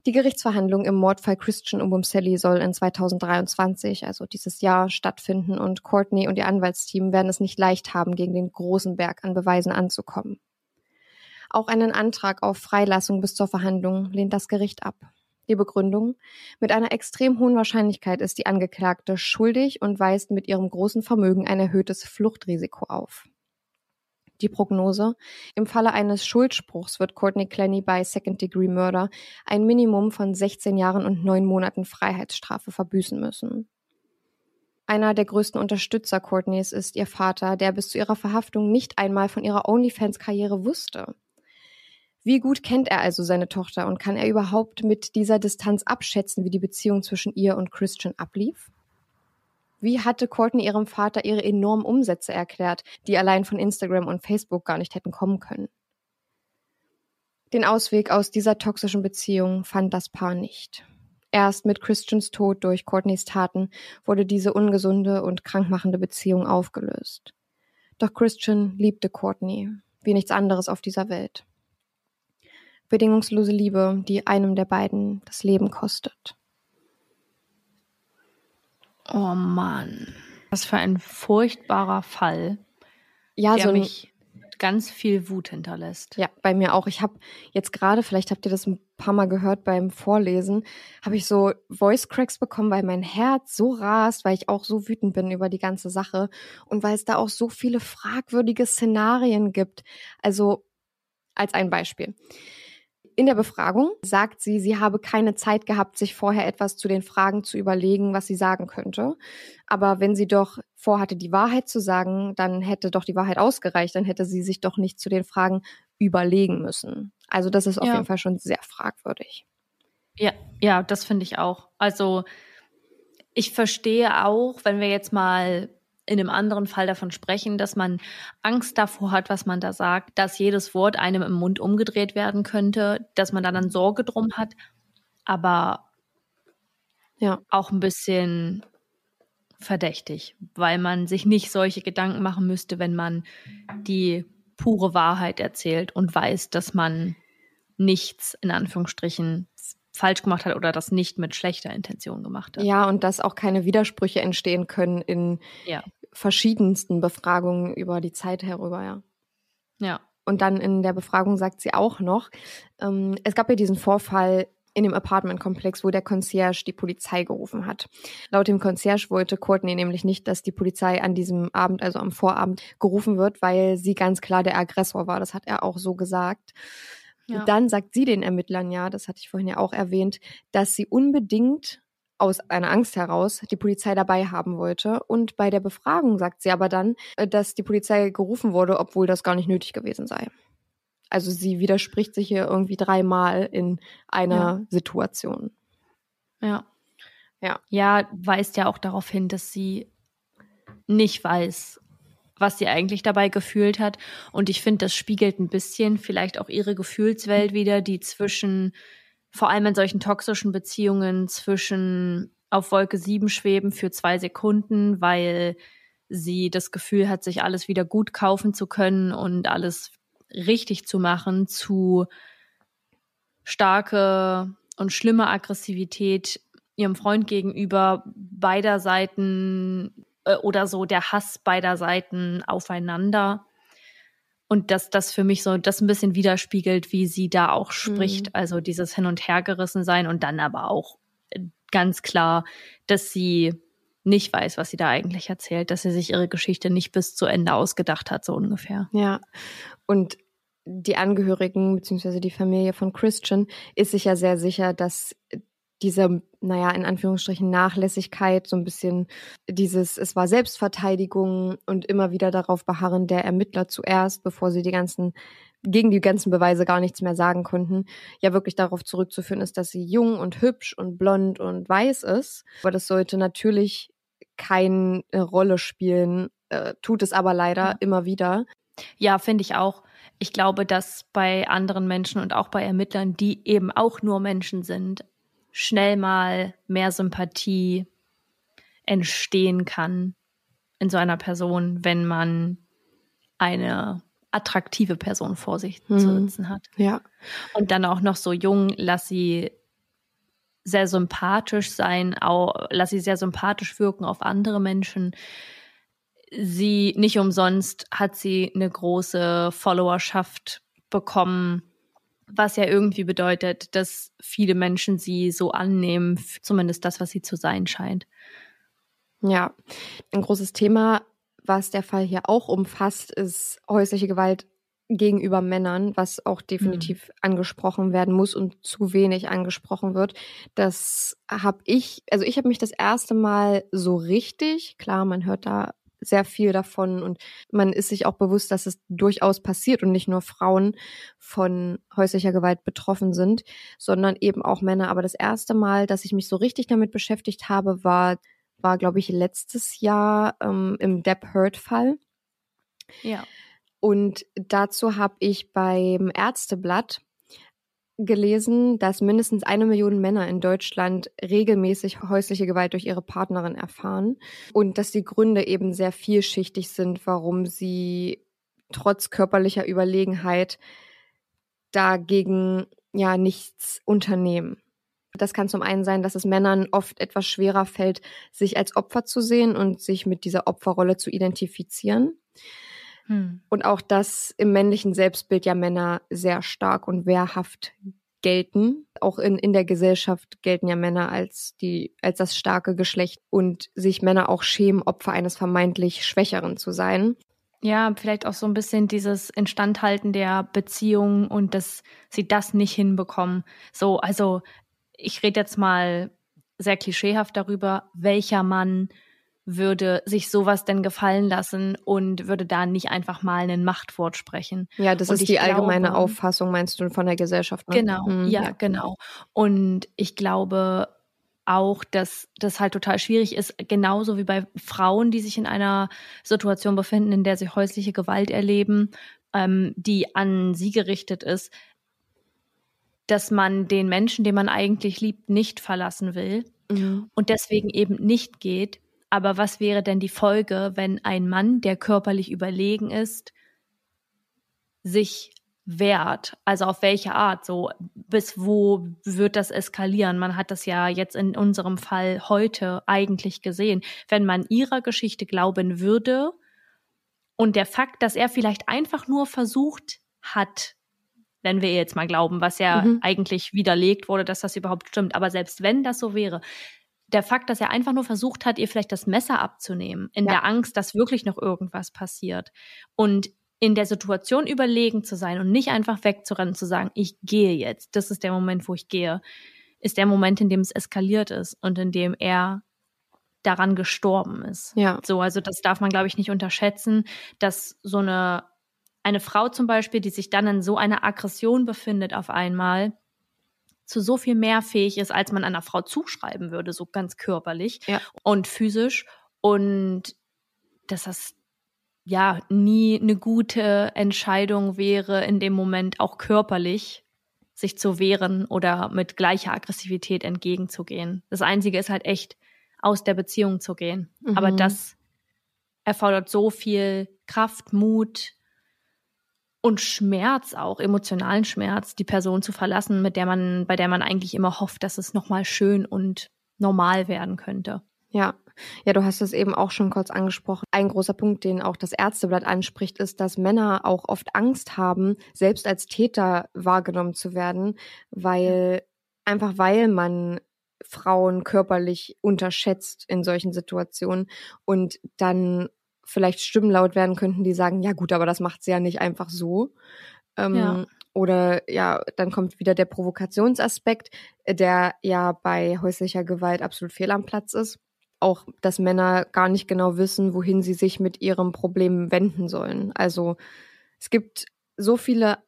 Die Gerichtsverhandlung im Mordfall Christian Sally soll in 2023, also dieses Jahr, stattfinden und Courtney und ihr Anwaltsteam werden es nicht leicht haben, gegen den großen Berg an Beweisen anzukommen. Auch einen Antrag auf Freilassung bis zur Verhandlung lehnt das Gericht ab. Die Begründung? Mit einer extrem hohen Wahrscheinlichkeit ist die Angeklagte schuldig und weist mit ihrem großen Vermögen ein erhöhtes Fluchtrisiko auf. Die Prognose? Im Falle eines Schuldspruchs wird Courtney Clenny bei Second Degree Murder ein Minimum von 16 Jahren und 9 Monaten Freiheitsstrafe verbüßen müssen. Einer der größten Unterstützer Courtneys ist ihr Vater, der bis zu ihrer Verhaftung nicht einmal von ihrer OnlyFans-Karriere wusste. Wie gut kennt er also seine Tochter und kann er überhaupt mit dieser Distanz abschätzen, wie die Beziehung zwischen ihr und Christian ablief? Wie hatte Courtney ihrem Vater ihre enormen Umsätze erklärt, die allein von Instagram und Facebook gar nicht hätten kommen können? Den Ausweg aus dieser toxischen Beziehung fand das Paar nicht. Erst mit Christians Tod durch Courtneys Taten wurde diese ungesunde und krankmachende Beziehung aufgelöst. Doch Christian liebte Courtney wie nichts anderes auf dieser Welt bedingungslose Liebe, die einem der beiden das Leben kostet. Oh Mann, was für ein furchtbarer Fall. Ja, der so ein, mich ganz viel Wut hinterlässt. Ja, bei mir auch. Ich habe jetzt gerade, vielleicht habt ihr das ein paar Mal gehört beim Vorlesen, habe ich so Voice Cracks bekommen, weil mein Herz so rast, weil ich auch so wütend bin über die ganze Sache und weil es da auch so viele fragwürdige Szenarien gibt. Also als ein Beispiel In der Befragung sagt sie, sie habe keine Zeit gehabt, sich vorher etwas zu den Fragen zu überlegen, was sie sagen könnte. Aber wenn sie doch vorhatte, die Wahrheit zu sagen, dann hätte doch die Wahrheit ausgereicht, dann hätte sie sich doch nicht zu den Fragen überlegen müssen. Also das ist auf Ja. jeden Fall schon sehr fragwürdig. Ja, ja, das finde ich auch. Also ich verstehe auch, wenn wir jetzt mal in einem anderen Fall davon sprechen, dass man Angst davor hat, was man da sagt, dass jedes Wort einem im Mund umgedreht werden könnte, dass man da dann Sorge drum hat, aber Ja. auch ein bisschen verdächtig, weil man sich nicht solche Gedanken machen müsste, wenn man die pure Wahrheit erzählt und weiß, dass man nichts in Anführungsstrichen falsch gemacht hat oder das nicht mit schlechter Intention gemacht hat. Ja, und dass auch keine Widersprüche entstehen können in Ja. verschiedensten Befragungen über die Zeit herüber, ja. Ja. Und dann in der Befragung sagt sie auch noch, ähm, es gab ja diesen Vorfall in dem Apartmentkomplex, wo der Concierge die Polizei gerufen hat. Laut dem Concierge wollte Courtney nämlich nicht, dass die Polizei an diesem Abend, also am Vorabend, gerufen wird, weil sie ganz klar der Aggressor war. Das hat er auch so gesagt. Ja. Dann sagt sie den Ermittlern ja, das hatte ich vorhin ja auch erwähnt, dass sie unbedingt aus einer Angst heraus die Polizei dabei haben wollte. Und bei der Befragung sagt sie aber dann, äh, dass die Polizei gerufen wurde, obwohl das gar nicht nötig gewesen sei. Also sie widerspricht sich hier irgendwie dreimal in einer Ja. Situation. Ja. Ja. Ja, weist ja auch darauf hin, dass sie nicht weiß, was sie eigentlich dabei gefühlt hat. Und ich finde, das spiegelt ein bisschen vielleicht auch ihre Gefühlswelt wieder, die zwischen, vor allem in solchen toxischen Beziehungen, zwischen auf Wolke 7 schweben für zwei Sekunden, weil sie das Gefühl hat, sich alles wieder gut kaufen zu können und alles richtig zu machen, zu starke und schlimme Aggressivität ihrem Freund gegenüber beider Seiten äh, oder so der Hass beider Seiten aufeinander. Und dass das für mich so das ein bisschen widerspiegelt, wie sie da auch spricht. Also dieses Hin- und Hergerissen sein und dann aber auch äh, ganz klar, dass sie nicht weiß, was sie da eigentlich erzählt, dass sie sich ihre Geschichte nicht bis zu Ende ausgedacht hat, so ungefähr. Ja. Und die Angehörigen beziehungsweise die Familie von Christian ist sich ja sehr sicher, dass diese, naja, in Anführungsstrichen Nachlässigkeit, so ein bisschen dieses, es war Selbstverteidigung und immer wieder darauf beharren der Ermittler zuerst, bevor sie die ganzen, gegen die ganzen Beweise gar nichts mehr sagen konnten, ja wirklich darauf zurückzuführen ist, dass sie jung und hübsch und blond und weiß ist. Aber das sollte natürlich keine Rolle spielen, äh, tut es aber leider immer wieder. Ja, finde ich auch. Ich glaube, dass bei anderen Menschen und auch bei Ermittlern, die eben auch nur Menschen sind, schnell mal mehr Sympathie entstehen kann in so einer Person, wenn man eine attraktive Person vor sich zu Mhm. sitzen hat. Ja. Und dann auch noch so jung, lass sie sehr sympathisch sein, auch, lass sie sehr sympathisch wirken auf andere Menschen. Sie, nicht umsonst hat sie eine große Followerschaft bekommen, was ja irgendwie bedeutet, dass viele Menschen sie so annehmen, zumindest das, was sie zu sein scheint. Ja, ein großes Thema, was der Fall hier auch umfasst, ist häusliche Gewalt gegenüber Männern, was auch definitiv angesprochen werden muss und zu wenig angesprochen wird. Das habe ich, also ich habe mich das erste Mal so richtig, klar, man hört da sehr viel davon und man ist sich auch bewusst, dass es durchaus passiert und nicht nur Frauen von häuslicher Gewalt betroffen sind, sondern eben auch Männer. Aber das erste Mal, dass ich mich so richtig damit beschäftigt habe, war, war glaube ich, letztes Jahr ähm, im Depp Heard-Fall. Ja. Und dazu habe ich beim Ärzteblatt gelesen, dass mindestens eine Million Männer in Deutschland regelmäßig häusliche Gewalt durch ihre Partnerin erfahren und dass die Gründe eben sehr vielschichtig sind, warum sie trotz körperlicher Überlegenheit dagegen ja nichts unternehmen. Das kann zum einen sein, dass es Männern oft etwas schwerer fällt, sich als Opfer zu sehen und sich mit dieser Opferrolle zu identifizieren. Hm. Und auch, dass im männlichen Selbstbild ja Männer sehr stark und wehrhaft gelten. Auch in, in der Gesellschaft gelten ja Männer als die, als das starke Geschlecht und sich Männer auch schämen, Opfer eines vermeintlich Schwächeren zu sein. Ja, vielleicht auch so ein bisschen dieses Instandhalten der Beziehung und dass sie das nicht hinbekommen. So, also ich rede jetzt mal sehr klischeehaft darüber, welcher Mann würde sich sowas denn gefallen lassen und würde da nicht einfach mal einen Machtwort sprechen. Ja, das Und ist die allgemeine glaube- Auffassung, meinst du, von der Gesellschaft? Ne? Genau, Mhm. ja, genau. Und ich glaube auch, dass das halt total schwierig ist, genauso wie bei Frauen, die sich in einer Situation befinden, in der sie häusliche Gewalt erleben, ähm, die an sie gerichtet ist, dass man den Menschen, den man eigentlich liebt, nicht verlassen will Mhm. und deswegen eben nicht geht. Aber was wäre denn die Folge, wenn ein Mann, der körperlich überlegen ist, sich wehrt? Also auf welche Art? So bis wo wird das eskalieren? Man hat das ja jetzt in unserem Fall heute eigentlich gesehen. Wenn man ihrer Geschichte glauben würde und der Fakt, dass er vielleicht einfach nur versucht hat, wenn wir ihr jetzt mal glauben, was ja Mhm. eigentlich widerlegt wurde, dass das überhaupt stimmt. Aber selbst wenn das so wäre, der Fakt, dass er einfach nur versucht hat, ihr vielleicht das Messer abzunehmen, in Ja. der Angst, dass wirklich noch irgendwas passiert und in der Situation überlegen zu sein und nicht einfach wegzurennen, zu sagen, ich gehe jetzt, das ist der Moment, wo ich gehe, ist der Moment, in dem es eskaliert ist und in dem er daran gestorben ist. Ja. So, also das darf man, glaube ich, nicht unterschätzen, dass so eine, eine Frau zum Beispiel, die sich dann in so einer Aggression befindet auf einmal, zu so viel mehr fähig ist, als man einer Frau zuschreiben würde, so ganz körperlich Ja. und physisch. Und dass das ja nie eine gute Entscheidung wäre, in dem Moment auch körperlich sich zu wehren oder mit gleicher Aggressivität entgegenzugehen. Das Einzige ist halt echt, aus der Beziehung zu gehen. Mhm. Aber das erfordert so viel Kraft, Mut und Schmerz auch, emotionalen Schmerz, die Person zu verlassen, mit der man, bei der man eigentlich immer hofft, dass es nochmal schön und normal werden könnte. Ja. Ja, du hast es eben auch schon kurz angesprochen. Ein großer Punkt, den auch das Ärzteblatt anspricht, ist, dass Männer auch oft Angst haben, selbst als Täter wahrgenommen zu werden, weil einfach weil man Frauen körperlich unterschätzt in solchen Situationen und dann vielleicht Stimmen laut werden könnten, die sagen, ja gut, aber das macht sie ja nicht einfach so. Ähm, Ja. Oder ja, dann kommt wieder der Provokationsaspekt, der ja bei häuslicher Gewalt absolut fehl am Platz ist. Auch, dass Männer gar nicht genau wissen, wohin sie sich mit ihrem Problem wenden sollen. Also es gibt so viele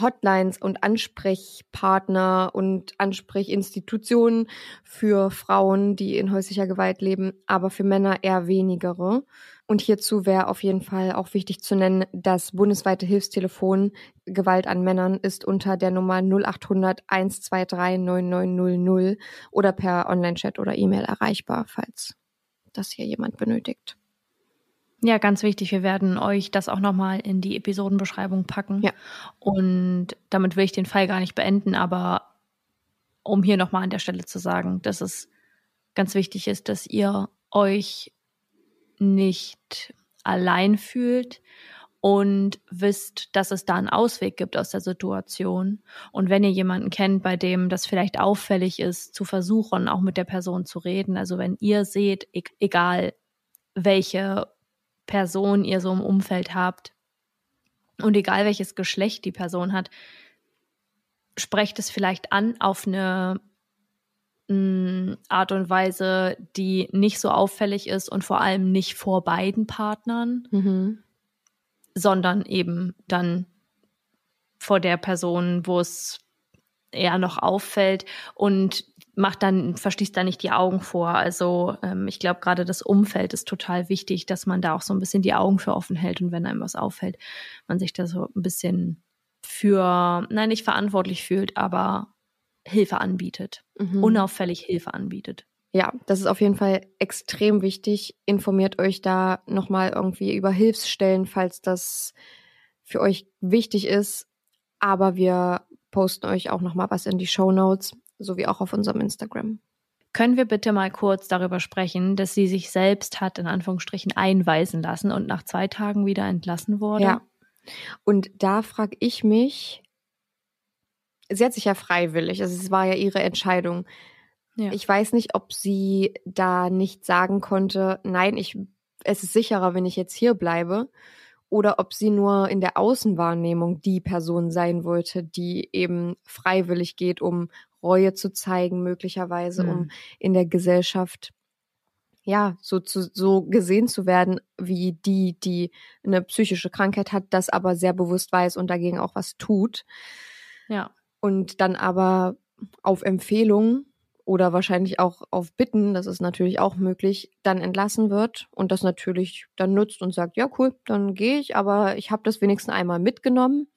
Hotlines und Ansprechpartner und Ansprechinstitutionen für Frauen, die in häuslicher Gewalt leben, aber für Männer eher wenigere. Und hierzu wäre auf jeden Fall auch wichtig zu nennen, das bundesweite Hilfstelefon Gewalt an Männern ist unter der Nummer 0800 123 9900 oder per Online-Chat oder E-Mail erreichbar, falls das hier jemand benötigt. Ja, ganz wichtig. Wir werden euch das auch nochmal in die Episodenbeschreibung packen. Ja. Und damit will ich den Fall gar nicht beenden, aber um hier nochmal an der Stelle zu sagen, dass es ganz wichtig ist, dass ihr euch nicht allein fühlt und wisst, dass es da einen Ausweg gibt aus der Situation. Und wenn ihr jemanden kennt, bei dem das vielleicht auffällig ist, zu versuchen, auch mit der Person zu reden. Also wenn ihr seht, e egal welche Person ihr so im Umfeld habt und egal welches Geschlecht die Person hat, sprecht es vielleicht an auf eine mh, Art und Weise, die nicht so auffällig ist und vor allem nicht vor beiden Partnern, Mhm. sondern eben dann vor der Person, wo es eher noch auffällt und macht dann, verschließt da nicht die Augen vor. Also ähm, ich glaube, gerade das Umfeld ist total wichtig, dass man da auch so ein bisschen die Augen für offen hält und wenn einem was auffällt, man sich da so ein bisschen für, nein, nicht verantwortlich fühlt, aber Hilfe anbietet. Mhm. Unauffällig Hilfe anbietet. Ja, das ist auf jeden Fall extrem wichtig. Informiert euch da nochmal irgendwie über Hilfsstellen, falls das für euch wichtig ist. Aber wir posten euch auch nochmal was in die Show Notes, sowie auch auf unserem Instagram. Können wir bitte mal kurz darüber sprechen, dass sie sich selbst hat in Anführungsstrichen einweisen lassen und nach zwei Tagen wieder entlassen wurde? Ja. Und da frage ich mich, sie hat sich ja freiwillig, also es war ja ihre Entscheidung. Ja. Ich weiß nicht, ob sie da nicht sagen konnte, nein, ich es ist sicherer, wenn ich jetzt hier bleibe, oder ob sie nur in der Außenwahrnehmung die Person sein wollte, die eben freiwillig geht, um Reue zu zeigen, möglicherweise, Mhm. um in der Gesellschaft ja, so zu, so gesehen zu werden, wie die, die eine psychische Krankheit hat, das aber sehr bewusst weiß und dagegen auch was tut. Ja. Und dann aber auf Empfehlung oder wahrscheinlich auch auf Bitten, das ist natürlich auch möglich, dann entlassen wird und das natürlich dann nutzt und sagt, ja cool, dann gehe ich, aber ich habe das wenigstens einmal mitgenommen.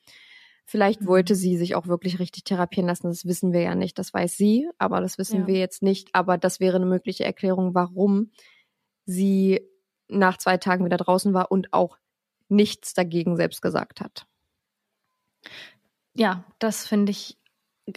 Vielleicht Mhm. wollte sie sich auch wirklich richtig therapieren lassen, das wissen wir ja nicht, das weiß sie, aber das wissen Ja. wir jetzt nicht, aber das wäre eine mögliche Erklärung, warum sie nach zwei Tagen wieder draußen war und auch nichts dagegen selbst gesagt hat. Ja, das finde ich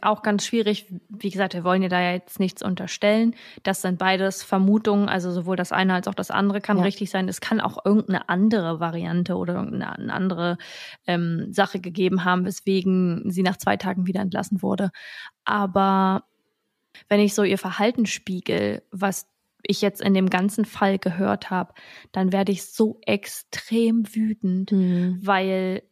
auch ganz schwierig. Wie gesagt, wir wollen ihr da ja jetzt nichts unterstellen. Das sind beides Vermutungen, also sowohl das eine als auch das andere kann Ja. richtig sein. Es kann auch irgendeine andere Variante oder irgendeine eine andere ähm, Sache gegeben haben, weswegen sie nach zwei Tagen wieder entlassen wurde. Aber wenn ich so ihr Verhalten spiegel, was ich jetzt in dem ganzen Fall gehört habe, dann werde ich so extrem wütend, weil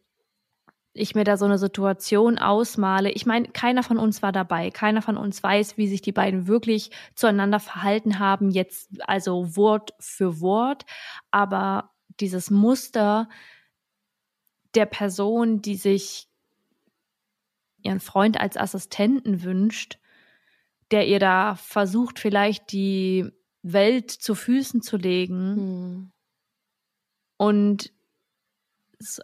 ich mir da so eine Situation ausmale. Ich meine, keiner von uns war dabei. Keiner von uns weiß, wie sich die beiden wirklich zueinander verhalten haben, jetzt also Wort für Wort. Aber dieses Muster der Person, die sich ihren Freund als Assistenten wünscht, der ihr da versucht, vielleicht die Welt zu Füßen zu legen. Hm. Und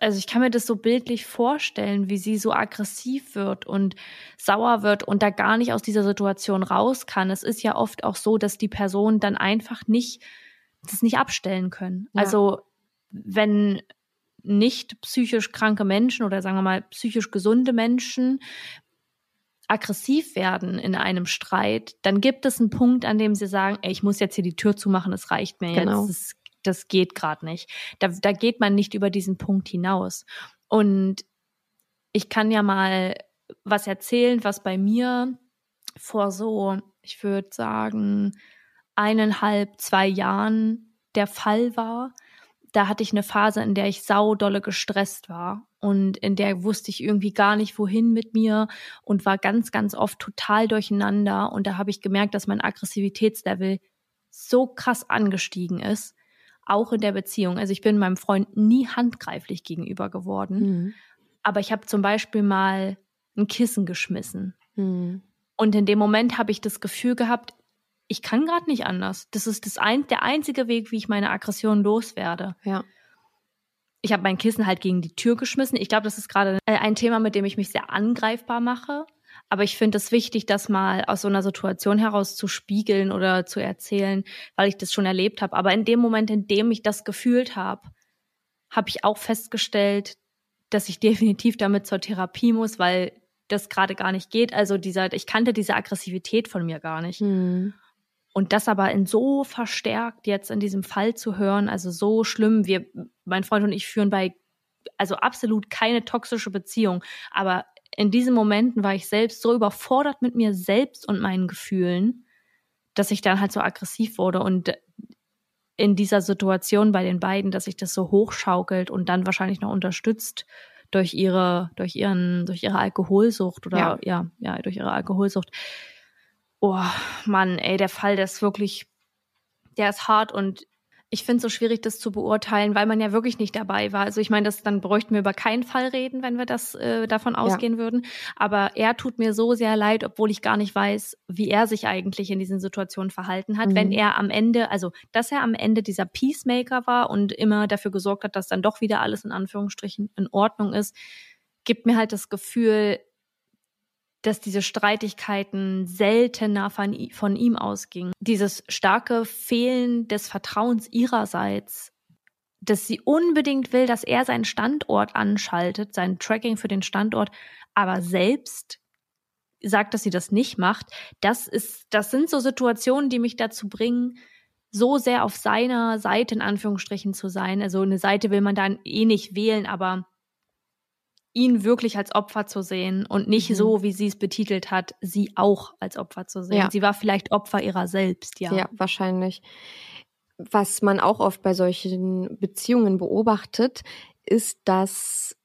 also ich kann mir das so bildlich vorstellen, wie sie so aggressiv wird und sauer wird und da gar nicht aus dieser Situation raus kann. Es ist ja oft auch so, dass die Personen dann einfach nicht das nicht abstellen können. Ja. Also wenn nicht psychisch kranke Menschen oder sagen wir mal psychisch gesunde Menschen aggressiv werden in einem Streit, dann gibt es einen Punkt, an dem sie sagen, ey, ich muss jetzt hier die Tür zumachen, es reicht mir Genau. jetzt, das, das geht gerade nicht. Da, da geht man nicht über diesen Punkt hinaus. Und ich kann ja mal was erzählen, was bei mir vor so, ich würde sagen, eineinhalb, zwei Jahren der Fall war. Da hatte ich eine Phase, in der ich saudolle gestresst war und in der wusste ich irgendwie gar nicht, wohin mit mir und war ganz, ganz oft total durcheinander. Und da habe ich gemerkt, dass mein Aggressivitätslevel so krass angestiegen ist, auch in der Beziehung. Also ich bin meinem Freund nie handgreiflich gegenüber geworden, Hm. aber ich habe zum Beispiel mal ein Kissen geschmissen. Hm. Und in dem Moment habe ich das Gefühl gehabt, ich kann gerade nicht anders. Das ist das ein, der einzige Weg, wie ich meine Aggression loswerde. Ja. Ich habe mein Kissen halt gegen die Tür geschmissen. Ich glaube, das ist gerade äh, ein Thema, mit dem ich mich sehr angreifbar mache. Aber ich finde es wichtig, das mal aus so einer Situation heraus zu spiegeln oder zu erzählen, weil ich das schon erlebt habe. Aber in dem Moment, in dem ich das gefühlt habe, habe ich auch festgestellt, dass ich definitiv damit zur Therapie muss, weil das gerade gar nicht geht. Also dieser, ich kannte diese Aggressivität von mir gar nicht. Hm. Und das aber in so verstärkt jetzt in diesem Fall zu hören, also so schlimm. Wir, mein Freund und ich führen bei, also absolut keine toxische Beziehung. Aber in diesen Momenten war ich selbst so überfordert mit mir selbst und meinen Gefühlen, dass ich dann halt so aggressiv wurde und in dieser Situation bei den beiden, dass sich das so hochschaukelt und dann wahrscheinlich noch unterstützt durch ihre, durch ihren, durch ihre Alkoholsucht oder Ja. ja, ja, durch ihre Alkoholsucht. Oh, Mann, ey, der Fall, der ist wirklich, der ist hart und ich finde es so schwierig, das zu beurteilen, weil man ja wirklich nicht dabei war. Also ich meine, das dann bräuchten wir über keinen Fall reden, wenn wir das äh, davon ausgehen würden. Aber er tut mir so sehr leid, obwohl ich gar nicht weiß, wie er sich eigentlich in diesen Situationen verhalten hat. Mhm. Wenn er am Ende, also dass er am Ende dieser Peacemaker war und immer dafür gesorgt hat, dass dann doch wieder alles in Anführungsstrichen in Ordnung ist, gibt mir halt das Gefühl, dass diese Streitigkeiten seltener von, von ihm ausgingen. Dieses starke Fehlen des Vertrauens ihrerseits, dass sie unbedingt will, dass er seinen Standort anschaltet, sein Tracking für den Standort, aber selbst sagt, dass sie das nicht macht. Das ist, das sind so Situationen, die mich dazu bringen, so sehr auf seiner Seite in Anführungsstrichen zu sein. Also eine Seite will man dann eh nicht wählen, aber ihn wirklich als Opfer zu sehen und nicht Mhm. so, wie sie es betitelt hat, sie auch als Opfer zu sehen. Ja. Sie war vielleicht Opfer ihrer selbst, ja. Ja, wahrscheinlich. was man auch oft bei solchen Beziehungen beobachtet, ist, dass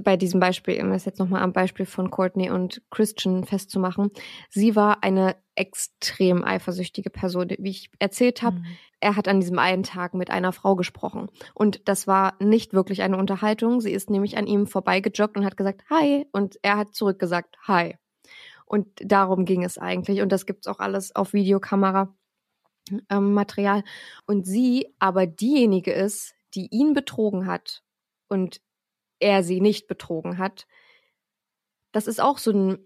bei diesem Beispiel, um das jetzt nochmal am Beispiel von Courtney und Christian festzumachen, sie war eine extrem eifersüchtige Person. Wie ich erzählt habe, mhm. er hat an diesem einen Tag mit einer Frau gesprochen. Und das war nicht wirklich eine Unterhaltung. Sie ist nämlich an ihm vorbeigejoggt und hat gesagt, hi. Und er hat zurückgesagt, hi. Und darum ging es eigentlich. Und das gibt's auch alles auf Videokamera. Ähm, Material. Und sie aber diejenige ist, die ihn betrogen hat und er sie nicht betrogen hat. Das ist auch so ein,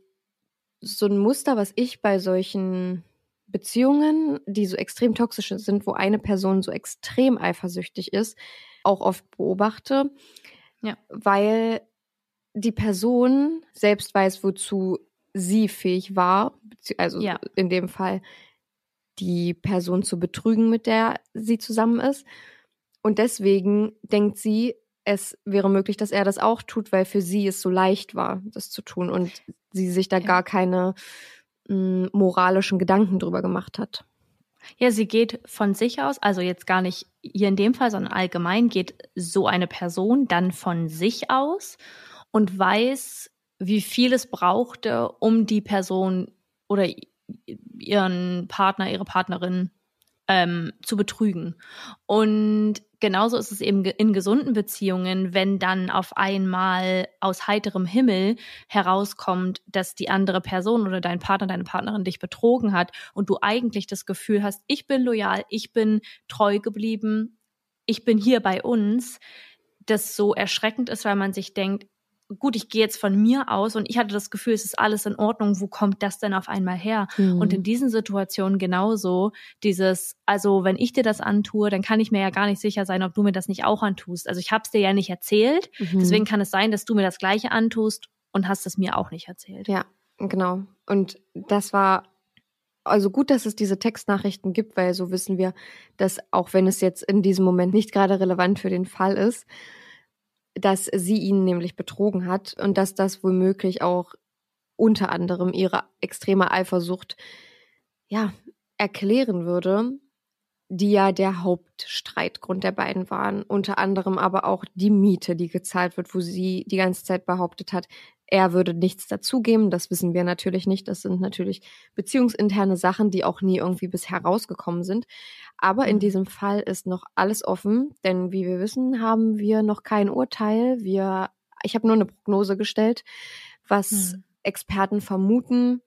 so ein Muster, was ich bei solchen Beziehungen, die so extrem toxisch sind, wo eine Person so extrem eifersüchtig ist, auch oft beobachte. Ja. Weil die Person selbst weiß, wozu sie fähig war, also ja. in dem Fall die Person zu betrügen, mit der sie zusammen ist. Und deswegen denkt sie, es wäre möglich, dass er das auch tut, weil für sie es so leicht war, das zu tun und sie sich da ja. gar keine m, hm, moralischen Gedanken drüber gemacht hat. Ja, sie geht von sich aus, also jetzt gar nicht hier in dem Fall, sondern allgemein geht so eine Person dann von sich aus und weiß, wie viel es brauchte, um die Person oder ihren Partner, ihre Partnerin ähm, zu betrügen. Und genauso ist es eben in gesunden Beziehungen, wenn dann auf einmal aus heiterem Himmel herauskommt, dass die andere Person oder dein Partner, deine Partnerin dich betrogen hat und du eigentlich das Gefühl hast, ich bin loyal, ich bin treu geblieben, ich bin hier bei uns, das so erschreckend ist, weil man sich denkt, gut, ich gehe jetzt von mir aus und ich hatte das Gefühl, es ist alles in Ordnung, wo kommt das denn auf einmal her? Mhm. Und in diesen Situationen genauso dieses, also wenn ich dir das antue, dann kann ich mir ja gar nicht sicher sein, ob du mir das nicht auch antust. Also ich habe es dir ja nicht erzählt, mhm. deswegen kann es sein, dass du mir das gleiche antust und hast es mir auch nicht erzählt. Ja, genau. Und das war also gut, dass es diese Textnachrichten gibt, weil so wissen wir, dass auch wenn es jetzt in diesem Moment nicht gerade relevant für den Fall ist, dass sie ihn nämlich betrogen hat und dass das womöglich auch unter anderem ihre extreme Eifersucht ja erklären würde, die ja der Hauptstreitgrund der beiden waren. Unter anderem aber auch die Miete, die gezahlt wird, wo sie die ganze Zeit behauptet hat, er würde nichts dazugeben. Das wissen wir natürlich nicht. Das sind natürlich beziehungsinterne Sachen, die auch nie irgendwie bisher rausgekommen sind. Aber in mhm. diesem Fall ist noch alles offen, denn wie wir wissen, haben wir noch kein Urteil. Wir, ich habe nur eine Prognose gestellt, was hm. Experten vermuten,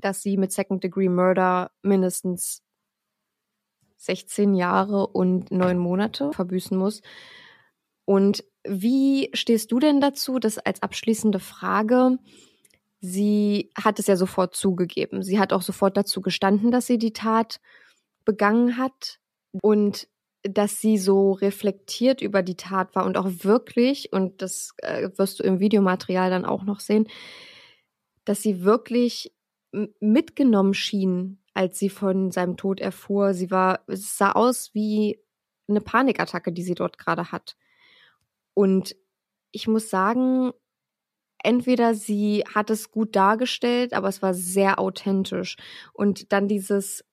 dass sie mit Second Degree Murder mindestens 16 Jahre und neun Monate verbüßen muss. Und wie stehst du denn dazu, das als abschließende Frage? Sie hat es ja sofort zugegeben. Sie hat auch sofort dazu gestanden, dass sie die Tat begangen hat und dass sie so reflektiert über die Tat war und auch wirklich, und das äh, wirst du im Videomaterial dann auch noch sehen, dass sie wirklich mitgenommen schien, als sie von seinem Tod erfuhr. Sie war, es sah aus wie eine Panikattacke, die sie dort gerade hat. Und ich muss sagen, entweder sie hat es gut dargestellt, aber es war sehr authentisch. Und dann dieses,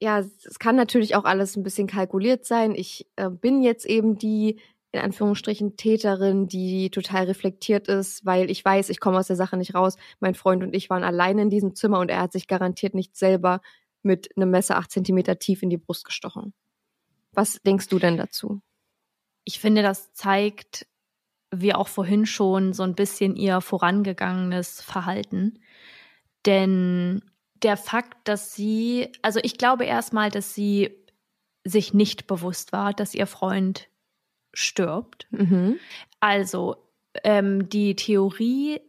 ja, es kann natürlich auch alles ein bisschen kalkuliert sein. Ich äh, bin jetzt eben die, in Anführungsstrichen, Täterin, die total reflektiert ist, weil ich weiß, ich komme aus der Sache nicht raus. Mein Freund und ich waren alleine in diesem Zimmer und er hat sich garantiert nicht selber mit einem Messer acht Zentimeter tief in die Brust gestochen. Was denkst du denn dazu? Ich finde, das zeigt, wie auch vorhin schon, so ein bisschen ihr vorangegangenes Verhalten. Denn der Fakt, dass sie, also ich glaube erstmal, dass sie sich nicht bewusst war, dass ihr Freund stirbt. Mhm. Also ähm, die Theorie,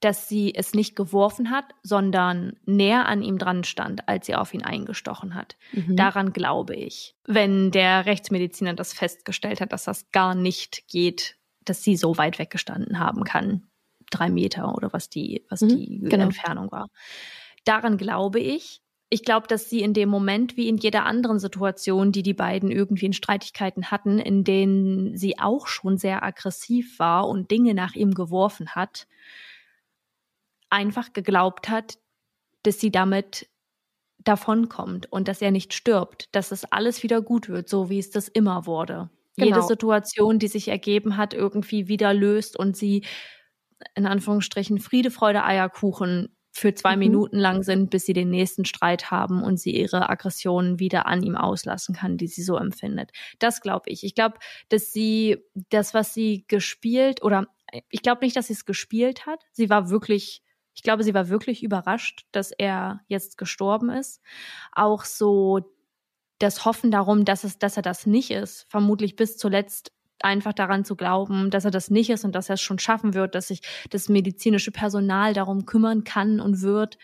dass sie es nicht geworfen hat, sondern näher an ihm dran stand, als sie auf ihn eingestochen hat. Mhm. Daran glaube ich. Wenn der Rechtsmediziner das festgestellt hat, dass das gar nicht geht, dass sie so weit weggestanden haben kann. Drei Meter oder was die, was mhm, die genau. Entfernung war. Daran glaube ich. Ich glaube, dass sie in dem Moment, wie in jeder anderen Situation, die die beiden irgendwie in Streitigkeiten hatten, in denen sie auch schon sehr aggressiv war und Dinge nach ihm geworfen hat, einfach geglaubt hat, dass sie damit davonkommt und dass er nicht stirbt, dass es alles wieder gut wird, so wie es das immer wurde. Genau. Jede Situation, die sich ergeben hat, irgendwie wieder löst und sie in Anführungsstrichen Friede, Freude, Eierkuchen für zwei Mhm. Minuten lang sind, bis sie den nächsten Streit haben und sie ihre Aggressionen wieder an ihm auslassen kann, die sie so empfindet. Das glaube ich. Ich glaube, dass sie das, was sie gespielt oder ich glaube nicht, dass sie es gespielt hat. Sie war wirklich, ich glaube, sie war wirklich überrascht, dass er jetzt gestorben ist. Auch so das Hoffen darum, dass es, dass er das nicht ist, vermutlich bis zuletzt einfach daran zu glauben, dass er das nicht ist und dass er es schon schaffen wird, dass sich das medizinische Personal darum kümmern kann und wird.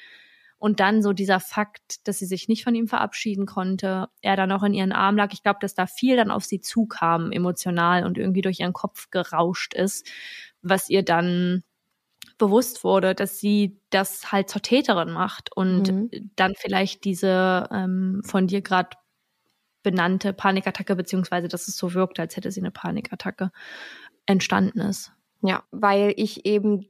Und dann so dieser Fakt, dass sie sich nicht von ihm verabschieden konnte, er dann auch in ihren Arm lag. Ich glaube, dass da viel dann auf sie zukam, emotional und irgendwie durch ihren Kopf gerauscht ist, was ihr dann bewusst wurde, dass sie das halt zur Täterin macht und Mhm. dann vielleicht diese ähm, von dir gerade benannte Panikattacke, beziehungsweise dass es so wirkt, als hätte sie eine Panikattacke entstanden ist. Ja, weil ich eben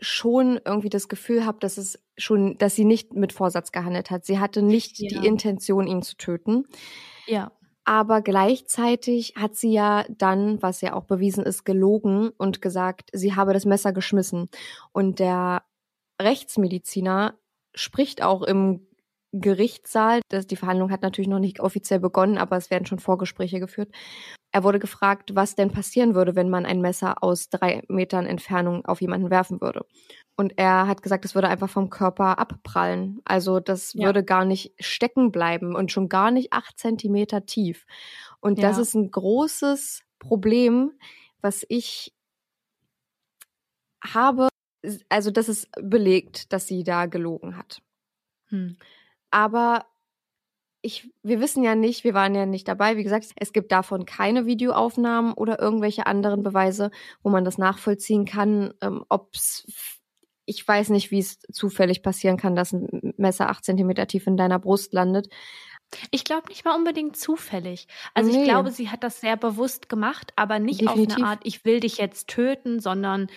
schon irgendwie das Gefühl habe, dass es schon, dass sie nicht mit Vorsatz gehandelt hat. Sie hatte nicht Ja. die Intention, ihn zu töten. Ja. Aber gleichzeitig hat sie ja dann, was ja auch bewiesen ist, gelogen und gesagt, sie habe das Messer geschmissen. Und der Rechtsmediziner spricht auch im Gerichtssaal, das, die Verhandlung hat natürlich noch nicht offiziell begonnen, aber es werden schon Vorgespräche geführt. Er wurde gefragt, was denn passieren würde, wenn man ein Messer aus drei Metern Entfernung auf jemanden werfen würde. Und er hat gesagt, es würde einfach vom Körper abprallen. Also das Ja. würde gar nicht stecken bleiben und schon gar nicht acht Zentimeter tief. Und das Ja. ist ein großes Problem, was ich habe. Also das ist belegt, dass sie da gelogen hat. Hm. Aber ich, wir wissen ja nicht, wir waren ja nicht dabei. Wie gesagt, es gibt davon keine Videoaufnahmen oder irgendwelche anderen Beweise, wo man das nachvollziehen kann, ähm, ob's ich weiß nicht, wie es zufällig passieren kann, dass ein Messer acht Zentimeter tief in deiner Brust landet. Ich glaube nicht mal unbedingt zufällig. Also Nee. ich glaube, sie hat das sehr bewusst gemacht, aber nicht auf Definitiv. eine Art, ich will dich jetzt töten, sondern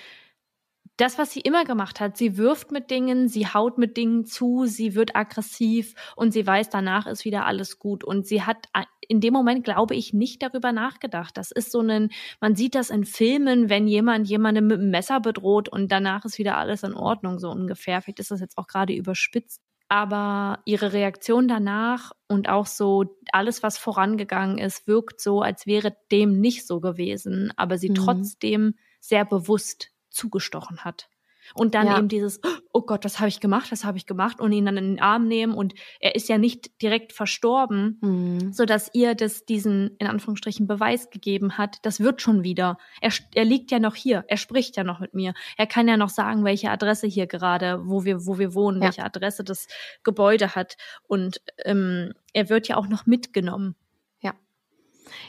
das, was sie immer gemacht hat. Sie wirft mit Dingen, sie haut mit Dingen zu, sie wird aggressiv und sie weiß, danach ist wieder alles gut. Und sie hat a- in dem Moment, glaube ich, nicht darüber nachgedacht. Das ist so ein, man sieht das in Filmen, wenn jemand jemanden mit einem Messer bedroht und danach ist wieder alles in Ordnung, so ungefähr. Vielleicht ist das jetzt auch gerade überspitzt. Aber ihre Reaktion danach und auch so alles, was vorangegangen ist, wirkt so, als wäre dem nicht so gewesen, aber sie Mhm. trotzdem sehr bewusst zugestochen hat. Und dann Ja. eben dieses, oh Gott, das habe ich gemacht, das habe ich gemacht und ihn dann in den Arm nehmen und er ist ja nicht direkt verstorben, Mhm. so dass ihr das diesen in Anführungsstrichen Beweis gegeben hat. Das wird schon wieder. Er, er liegt ja noch hier. Er spricht ja noch mit mir. Er kann ja noch sagen, welche Adresse hier gerade, wo wir wo wir wohnen, Ja. welche Adresse das Gebäude hat und ähm, er wird ja auch noch mitgenommen.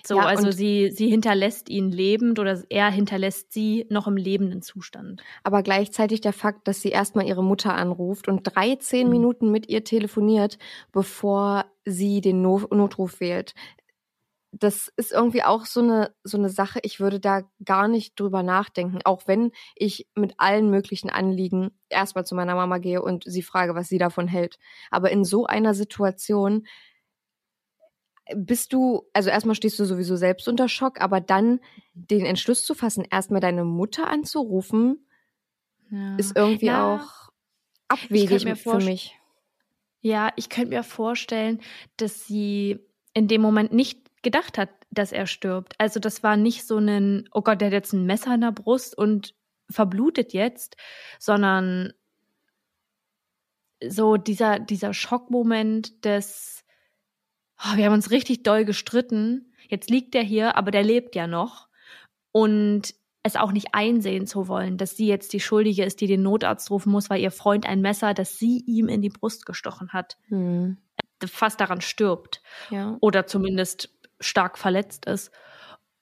So, Ja, also sie sie hinterlässt ihn lebend oder er hinterlässt sie noch im lebenden Zustand. Aber gleichzeitig der Fakt, dass sie erstmal ihre Mutter anruft und 13 Mhm. Minuten mit ihr telefoniert, bevor sie den no Notruf wählt. Das ist irgendwie auch so eine, so eine Sache. Ich würde da gar nicht drüber nachdenken, auch wenn ich mit allen möglichen Anliegen erstmal zu meiner Mama gehe und sie frage, was sie davon hält. Aber in so einer Situation bist du, also erstmal stehst du sowieso selbst unter Schock, aber dann den Entschluss zu fassen, erstmal deine Mutter anzurufen, Ja. ist irgendwie Ja, auch abwegig mir für mich. Ja, ich könnte mir vorstellen, dass sie in dem Moment nicht gedacht hat, dass er stirbt. Also das war nicht so ein, oh Gott, der hat jetzt ein Messer in der Brust und verblutet jetzt, sondern so dieser, dieser Schockmoment des, oh, wir haben uns richtig doll gestritten, jetzt liegt er hier, aber der lebt ja noch. Und es auch nicht einsehen zu wollen, dass sie jetzt die Schuldige ist, die den Notarzt rufen muss, weil ihr Freund ein Messer, das sie ihm in die Brust gestochen hat, Hm. fast daran stirbt Ja. oder zumindest stark verletzt ist.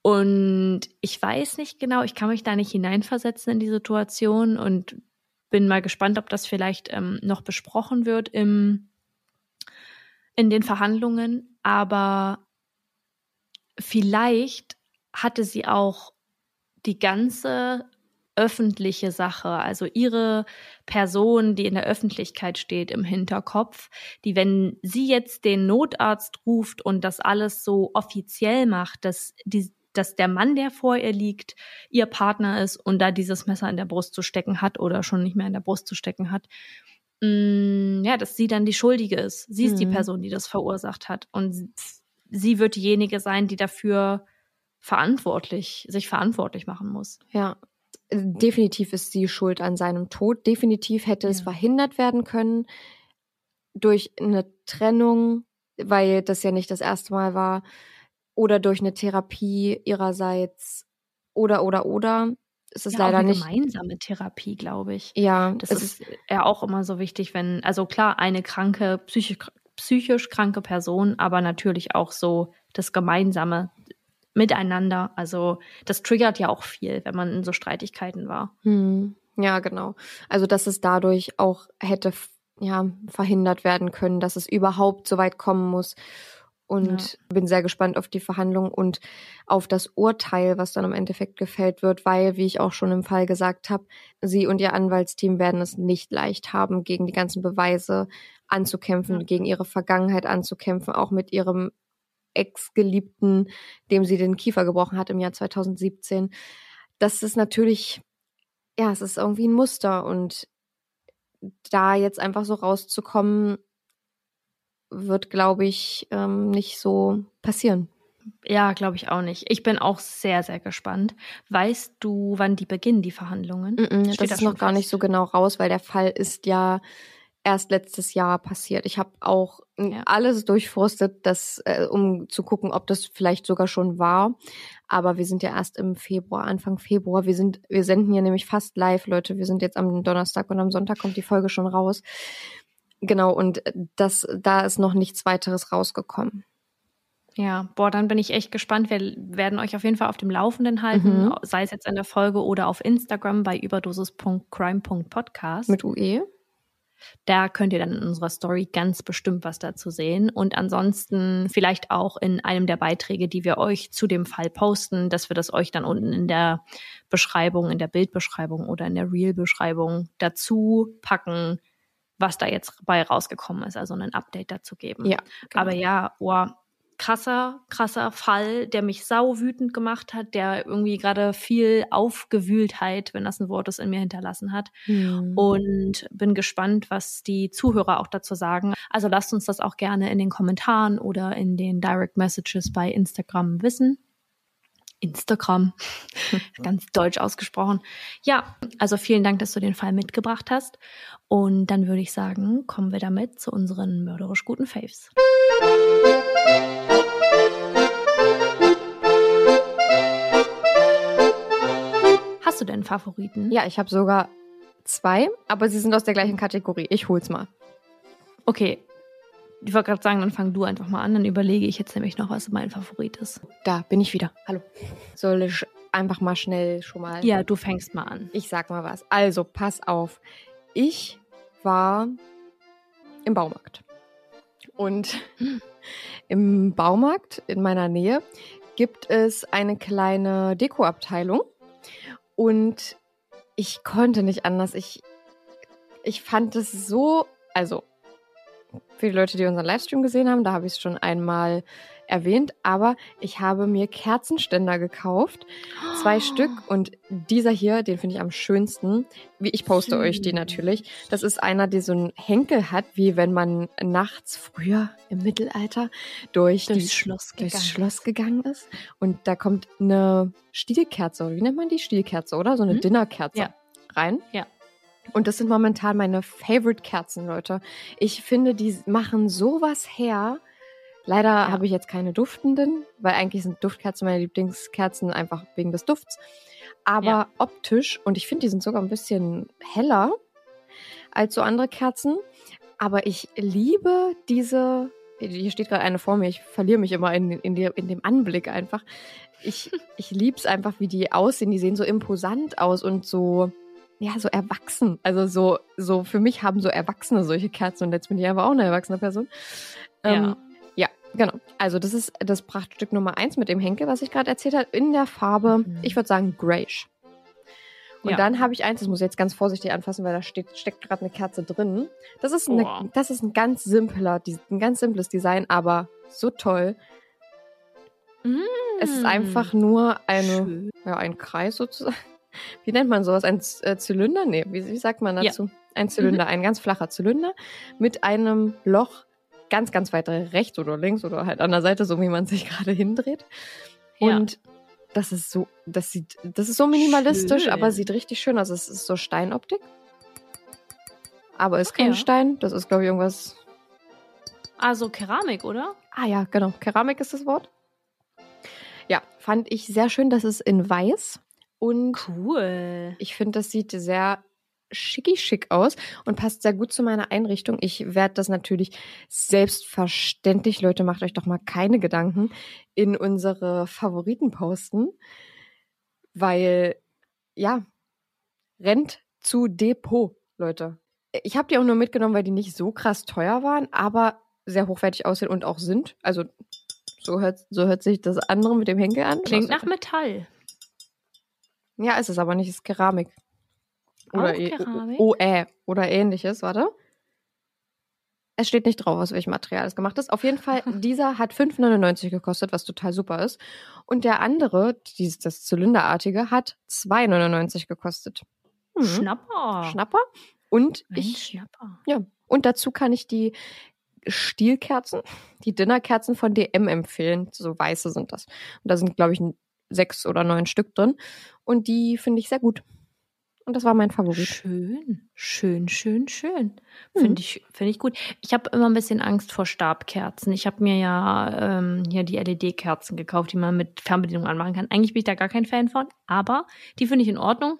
Und ich weiß nicht genau, ich kann mich da nicht hineinversetzen in die Situation und bin mal gespannt, ob das vielleicht ähm, noch besprochen wird im, in den Verhandlungen. Aber vielleicht hatte sie auch die ganze öffentliche Sache, also ihre Person, die in der Öffentlichkeit steht, im Hinterkopf, die, wenn sie jetzt den Notarzt ruft und das alles so offiziell macht, dass die, dass der Mann, der vor ihr liegt, ihr Partner ist und da dieses Messer in der Brust zu stecken hat oder schon nicht mehr in der Brust zu stecken hat, mh, mm, ja, dass sie dann die Schuldige ist. Sie ist die Mhm. Person, die das verursacht hat und sie wird diejenige sein, die dafür verantwortlich, sich verantwortlich machen muss. Ja, definitiv ist sie schuld an seinem Tod. Definitiv hätte es Ja. verhindert werden können durch eine Trennung, weil das ja nicht das erste Mal war, oder durch eine Therapie ihrerseits oder oder oder. Es ist ja, leider auch eine nicht. gemeinsame Therapie, glaube ich. Ja, Das es ist ja auch immer so wichtig, wenn, also klar, eine kranke, psychisch, psychisch kranke Person, aber natürlich auch so das gemeinsame Miteinander. Also das triggert ja auch viel, wenn man in so Streitigkeiten war. Hm, ja, genau. Also, dass es dadurch auch hätte ja, verhindert werden können, dass es überhaupt so weit kommen muss. Und bin sehr gespannt auf die Verhandlung und auf das Urteil, was dann im Endeffekt gefällt wird, weil, wie ich auch schon im Fall gesagt habe, sie und ihr Anwaltsteam werden es nicht leicht haben, gegen die ganzen Beweise anzukämpfen, Ja. gegen ihre Vergangenheit anzukämpfen, auch mit ihrem Ex-Geliebten, dem sie den Kiefer gebrochen hat im Jahr 2017. Das ist natürlich, ja, es ist irgendwie ein Muster und da jetzt einfach so rauszukommen, wird, glaube ich, ähm, nicht so passieren. Ja, glaube ich auch nicht. Ich bin auch sehr, sehr gespannt. Weißt du, wann die beginnen, die Verhandlungen? Mm-mm, Steht das ist schon noch gar nicht fest? so genau raus, weil der Fall ist ja erst letztes Jahr passiert. Ich habe auch mm, Ja. alles durchforstet, das, äh, um zu gucken, ob das vielleicht sogar schon war. Aber wir sind ja erst im Februar, Anfang Februar. Wir sind, wir senden hier nämlich fast live, Leute. Wir sind jetzt am Donnerstag und am Sonntag kommt die Folge schon raus. Genau, und das, da ist noch nichts weiteres rausgekommen. Ja, boah, dann bin ich echt gespannt. Wir werden euch auf jeden Fall auf dem Laufenden halten, Mhm. sei es jetzt in der Folge oder auf Instagram bei überdosis.crime.podcast. Mit? UE. Da könnt ihr dann in unserer Story ganz bestimmt was dazu sehen. Und ansonsten vielleicht auch in einem der Beiträge, die wir euch zu dem Fall posten, dass wir das euch dann unten in der Beschreibung, in der Bildbeschreibung oder in der Reel-Beschreibung dazu packen, was da jetzt bei rausgekommen ist, also ein Update dazu geben. Ja, genau. Aber ja, oh, krasser, krasser Fall, der mich sau wütend gemacht hat, der irgendwie gerade viel Aufgewühltheit, wenn das ein Wort ist, in mir hinterlassen hat. Hm. Und bin gespannt, was die Zuhörer auch dazu sagen. Also lasst uns das auch gerne in den Kommentaren oder in den Direct Messages bei Instagram wissen. Instagram, ganz deutsch ausgesprochen. Ja, also vielen Dank, dass du den Fall mitgebracht hast. Und dann würde ich sagen, kommen wir damit zu unseren mörderisch guten Faves. Hast du denn Favoriten? Ja, ich habe sogar zwei, aber sie sind aus der gleichen Kategorie. Ich hol's mal. Okay. Ich wollte gerade sagen, dann fang du einfach mal an, dann überlege ich jetzt nämlich noch, was mein Favorit ist. Da bin ich wieder. Hallo. Soll ich einfach mal schnell schon mal. Ja, du fängst mal an. Ich sag mal was. Also, pass auf. Ich war im Baumarkt. Und im Baumarkt in meiner Nähe gibt es eine kleine Dekoabteilung. Und ich konnte nicht anders. Ich, ich fand es so, also für die Leute, die unseren Livestream gesehen haben, da habe ich es schon einmal erwähnt, aber ich habe mir Kerzenständer gekauft, zwei Stück und dieser hier, den finde ich am schönsten. Wie ich poste euch die natürlich. Das ist einer, der so einen Henkel hat, wie wenn man nachts früher im Mittelalter durch Durchs die, Schloss gegangen durchs Schloss gegangen ist und da kommt eine Stielkerze, wie nennt man die Stielkerze, oder so eine Mhm. Dinnerkerze Ja. rein. Ja. Und das sind momentan meine Favorite Kerzen, Leute. Ich finde, die machen sowas her. Leider Ja. habe ich jetzt keine duftenden, weil eigentlich sind Duftkerzen meine Lieblingskerzen einfach wegen des Dufts. Aber Ja. optisch, und ich finde, die sind sogar ein bisschen heller als so andere Kerzen. Aber ich liebe diese. Hier steht gerade eine vor mir, ich verliere mich immer in, in, die, in dem Anblick einfach. Ich, ich liebe es einfach, wie die aussehen. Die sehen so imposant aus und so, ja, so erwachsen. Also so, so für mich haben so Erwachsene solche Kerzen und jetzt bin ich aber auch eine erwachsene Person. Ähm, ja, genau. Also das ist das Prachtstück Nummer eins mit dem Henkel, was ich gerade erzählt habe, in der Farbe, Mhm. ich würde sagen, grayish. Und Ja. dann habe ich eins, das muss ich jetzt ganz vorsichtig anfassen, weil da steht, steckt gerade eine Kerze drin. Das ist, eine, Oh. das ist ein ganz simpler, ein ganz simples Design, aber so toll. Es ist einfach nur eine, Mm. Schön. ja, ein Kreis sozusagen. Wie nennt man sowas? Ein äh, Zylinder? Nee, wie, wie sagt man Ja. Mhm. dazu? Ein Zylinder, ein ganz flacher Zylinder mit einem Loch ganz, ganz weit rechts oder links oder halt an der Seite, so wie man sich gerade hindreht. Ja. Und das ist so, das sieht, das ist so minimalistisch, Schön. aber sieht richtig schön aus. Es ist so Steinoptik. Aber ist Ach kein ja. Stein. Das ist, glaube ich, irgendwas. Also Keramik, oder? Ah ja, genau. Keramik ist das Wort. Ja, fand ich sehr schön. Das ist in weiß. Und Cool. ich finde, das sieht sehr schicki schick aus und passt sehr gut zu meiner Einrichtung. Ich werde das natürlich selbstverständlich, Leute, macht euch doch mal keine Gedanken, in unsere Favoriten posten, weil, ja, rennt zu Depot, Leute. Ich habe die auch nur mitgenommen, weil die nicht so krass teuer waren, aber sehr hochwertig aussehen und auch sind. Also so hört, so hört sich das andere mit dem Henkel an. Klingt Was- nach Metall. Ja, ist es aber nicht, ist Keramik. Oder Auch eh- Keramik? OE oder ähnliches, warte. Es steht nicht drauf, aus welchem Material es gemacht ist. Auf jeden Fall, dieser hat 5,99 gekostet, was total super ist. Und der andere, dieses, das Zylinderartige, hat 2,99 gekostet. Mhm. Schnapper. Schnapper. Und Mensch, ich, Schnapper. ja, und dazu kann ich die Stielkerzen, die Dinnerkerzen von DM empfehlen. So weiße sind das. Und da sind, glaube ich, sechs oder neun Stück drin. Und die finde ich sehr gut. Und das war mein Favorit. Schön, schön, schön, schön. Mhm. Finde ich, finde ich gut. Ich habe immer ein bisschen Angst vor Stabkerzen. Ich habe mir ja ähm, hier die LED-Kerzen gekauft, die man mit Fernbedienung anmachen kann. Eigentlich bin ich da gar kein Fan von, aber die finde ich in Ordnung,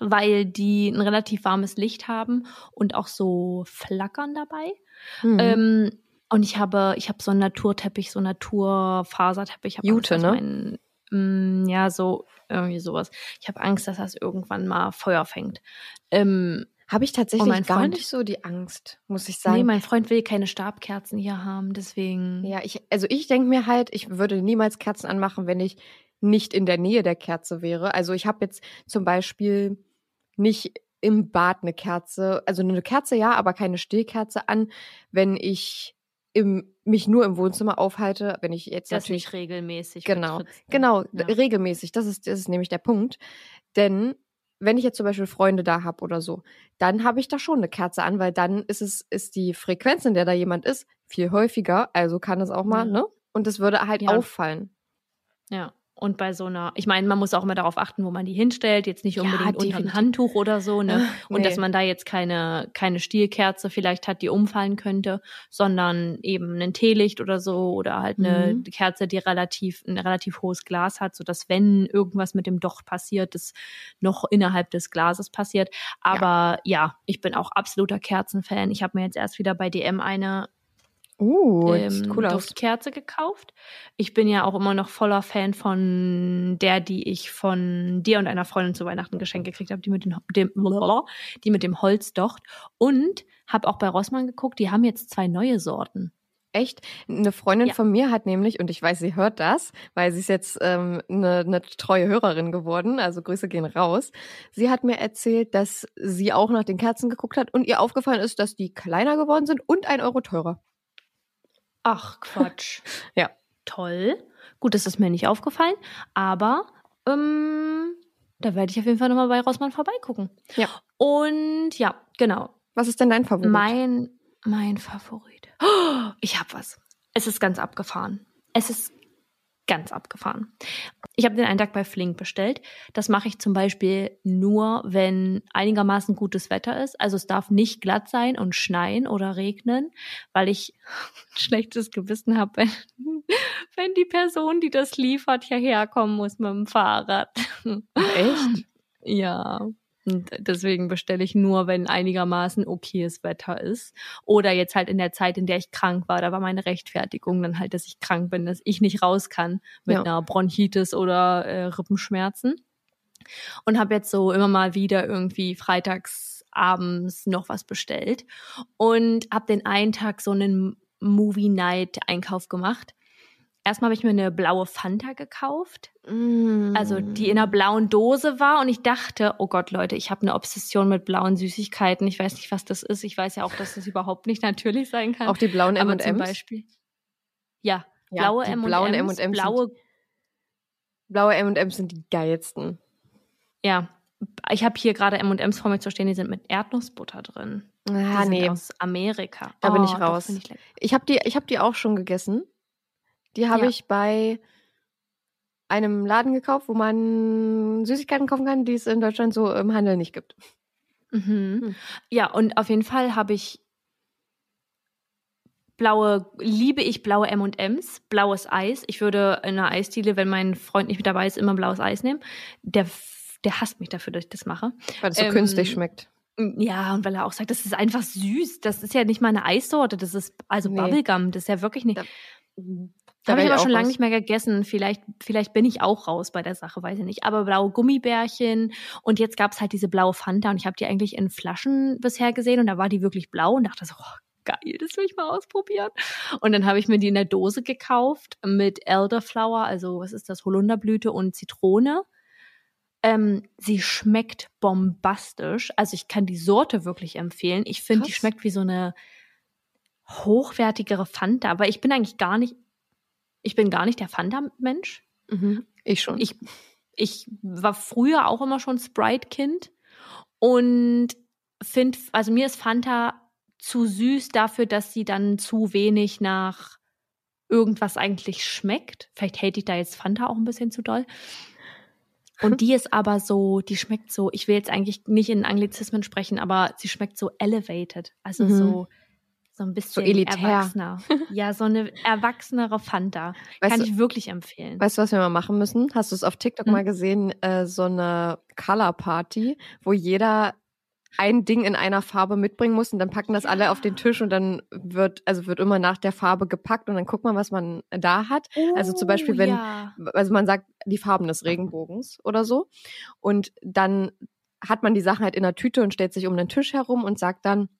weil die ein relativ warmes Licht haben und auch so flackern dabei. Mhm. Ähm, und ich habe, ich habe so einen Naturteppich, so einen Naturfaserteppich. Jute, ne? Mein, mm, ja, so irgendwie sowas. Ich habe Angst, dass das irgendwann mal Feuer fängt. Ähm, Habe ich tatsächlich Oh, gar Freund. nicht so die Angst, muss ich sagen. nee, mein Freund will keine Stabkerzen hier haben, deswegen. ja, ich, also ich denke mir halt, ich würde niemals Kerzen anmachen, wenn ich nicht in der Nähe der Kerze wäre. Also ich habe jetzt zum Beispiel nicht im Bad eine Kerze, also eine Kerze ja, aber keine Stillkerze an, wenn ich im, mich nur im Wohnzimmer aufhalte, wenn ich jetzt das natürlich nicht regelmäßig. Genau, betrittst, ne? genau, Ja. regelmäßig. Das ist, das ist nämlich der Punkt. Denn wenn ich jetzt zum Beispiel Freunde da habe oder so, dann habe ich da schon eine Kerze an, weil dann ist es, ist die Frequenz, in der da jemand ist, viel häufiger. Also kann es auch mal, Ja. ne? Und es würde halt Ja. auffallen. Ja. Und bei so einer, ich meine, man muss auch immer darauf achten, wo man die hinstellt, jetzt nicht Ja, unbedingt unter ein. Handtuch oder so, ne? Und nee. dass man da jetzt keine, keine Stielkerze vielleicht hat, die umfallen könnte, sondern eben ein Teelicht oder so oder halt eine Mhm. Kerze, die relativ, ein relativ hohes Glas hat, sodass wenn irgendwas mit dem Docht passiert, das noch innerhalb des Glases passiert. Aber ja, ich bin auch absoluter Kerzenfan. Ich habe mir jetzt erst wieder bei DM eine Uh, ähm, cool. Duftkerze gekauft. Ich bin ja auch immer noch voller Fan von der, die ich von dir und einer Freundin zu Weihnachten geschenkt gekriegt habe, die mit dem, dem die mit dem Holzdocht. Und habe auch bei Rossmann geguckt, die haben jetzt zwei neue Sorten. Echt? Eine Freundin Ja. von mir hat nämlich, und ich weiß, sie hört das, weil sie ist jetzt ähm, eine, eine treue Hörerin geworden, also Grüße gehen raus. Sie hat mir erzählt, dass sie auch nach den Kerzen geguckt hat und ihr aufgefallen ist, dass die kleiner geworden sind und ein Euro teurer. Ach, Quatsch. Ja. Toll. Gut, das ist mir nicht aufgefallen, aber ähm, da werde ich auf jeden Fall nochmal bei Rossmann vorbeigucken. Ja. Und ja, genau. Was ist denn dein Favorit? Mein, mein Favorit. Oh, ich hab was. Es ist ganz abgefahren. Es ist ganz abgefahren. Ich habe den einen Tag bei Flink bestellt. Das mache ich zum Beispiel nur, wenn einigermaßen gutes Wetter ist. Also es darf nicht glatt sein und schneien oder regnen, weil ich ein schlechtes Gewissen habe, wenn, wenn die Person, die das liefert, hierher kommen muss mit dem Fahrrad. Echt? Ja. Und deswegen bestelle ich nur, wenn einigermaßen okayes Wetter ist. Oder jetzt halt in der Zeit, in der ich krank war. Da war meine Rechtfertigung dann halt, dass ich krank bin, dass ich nicht raus kann mit Ja. einer Bronchitis oder äh, Rippenschmerzen. Und habe jetzt so immer mal wieder irgendwie freitags abends noch was bestellt. Und habe den einen Tag so einen Movie-Night-Einkauf gemacht. Erstmal habe ich mir eine blaue Fanta gekauft. Mm. Also die in einer blauen Dose war und ich dachte, oh Gott, Leute, ich habe eine Obsession mit blauen Süßigkeiten. Ich weiß nicht, was das ist. Ich weiß ja auch, dass das überhaupt nicht natürlich sein kann. Auch die blauen Aber zum M&Ms? Beispiel. Ja, Ja, blaue M&Ms, blauen M&Ms sind- blaue Blaue M&M's sind die geilsten. Ja, ich habe hier gerade M&M's vor mir zu stehen, die sind mit Erdnussbutter drin. Ah, die nee. aus Amerika. Da bin ich Oh, raus. ich. Ich habe die, ich hab die auch schon gegessen. Die habe Ja. ich bei einem Laden gekauft, wo man Süßigkeiten kaufen kann, die es in Deutschland so im Handel nicht gibt. Mhm. Hm. Ja, und auf jeden Fall habe ich blaue, liebe ich blaue M&Ms, blaues Eis. Ich würde in einer Eisdiele, wenn mein Freund nicht mit dabei ist, immer blaues Eis nehmen. Der, der hasst mich dafür, dass ich das mache. Weil es so Ähm, künstlich schmeckt. Ja, und weil er auch sagt, das ist einfach süß. Das ist ja nicht mal eine Eissorte, das ist also Nee. Bubblegum, das ist ja wirklich nicht. Da Habe wär ich aber schon lange nicht mehr gegessen. Vielleicht, vielleicht bin ich auch raus bei der Sache, weiß ich nicht. Aber blaue Gummibärchen und jetzt gab es halt diese blaue Fanta und ich habe die eigentlich in Flaschen bisher gesehen und da war die wirklich blau und dachte so, oh, geil, das will ich mal ausprobieren. Und dann habe ich mir die in der Dose gekauft mit Elderflower, also was ist das, Holunderblüte und Zitrone. Ähm, sie schmeckt bombastisch. Also ich kann die Sorte wirklich empfehlen. Ich finde, die schmeckt wie so eine hochwertigere Fanta. Aber ich bin eigentlich gar nicht, ich bin gar nicht der Fanta-Mensch. Mhm. Ich schon. Ich, ich war früher auch immer schon Sprite-Kind und finde, also mir ist Fanta zu süß dafür, dass sie dann zu wenig nach irgendwas eigentlich schmeckt. Vielleicht hate ich da jetzt Fanta auch ein bisschen zu doll. Und die ist aber so, die schmeckt so, ich will jetzt eigentlich nicht in Anglizismen sprechen, aber sie schmeckt so elevated. Also Mhm. so, so ein bisschen elitär. erwachsener. Ja, so eine erwachsenere Fanta. Weißt Kann du- ich wirklich empfehlen. Weißt du, was wir mal machen müssen? Hast du es auf TikTok Hm? mal gesehen? Äh, so eine Color Party, wo jeder ein Ding in einer Farbe mitbringen muss und dann packen das alle auf den Tisch und dann wird, also wird immer nach der Farbe gepackt und dann guckt man, was man da hat. Also zum Beispiel, Oh, wenn, ja. also man sagt die Farben des Regenbogens oder so. Und dann hat man die Sachen halt in der Tüte und stellt sich um den Tisch herum und sagt dann,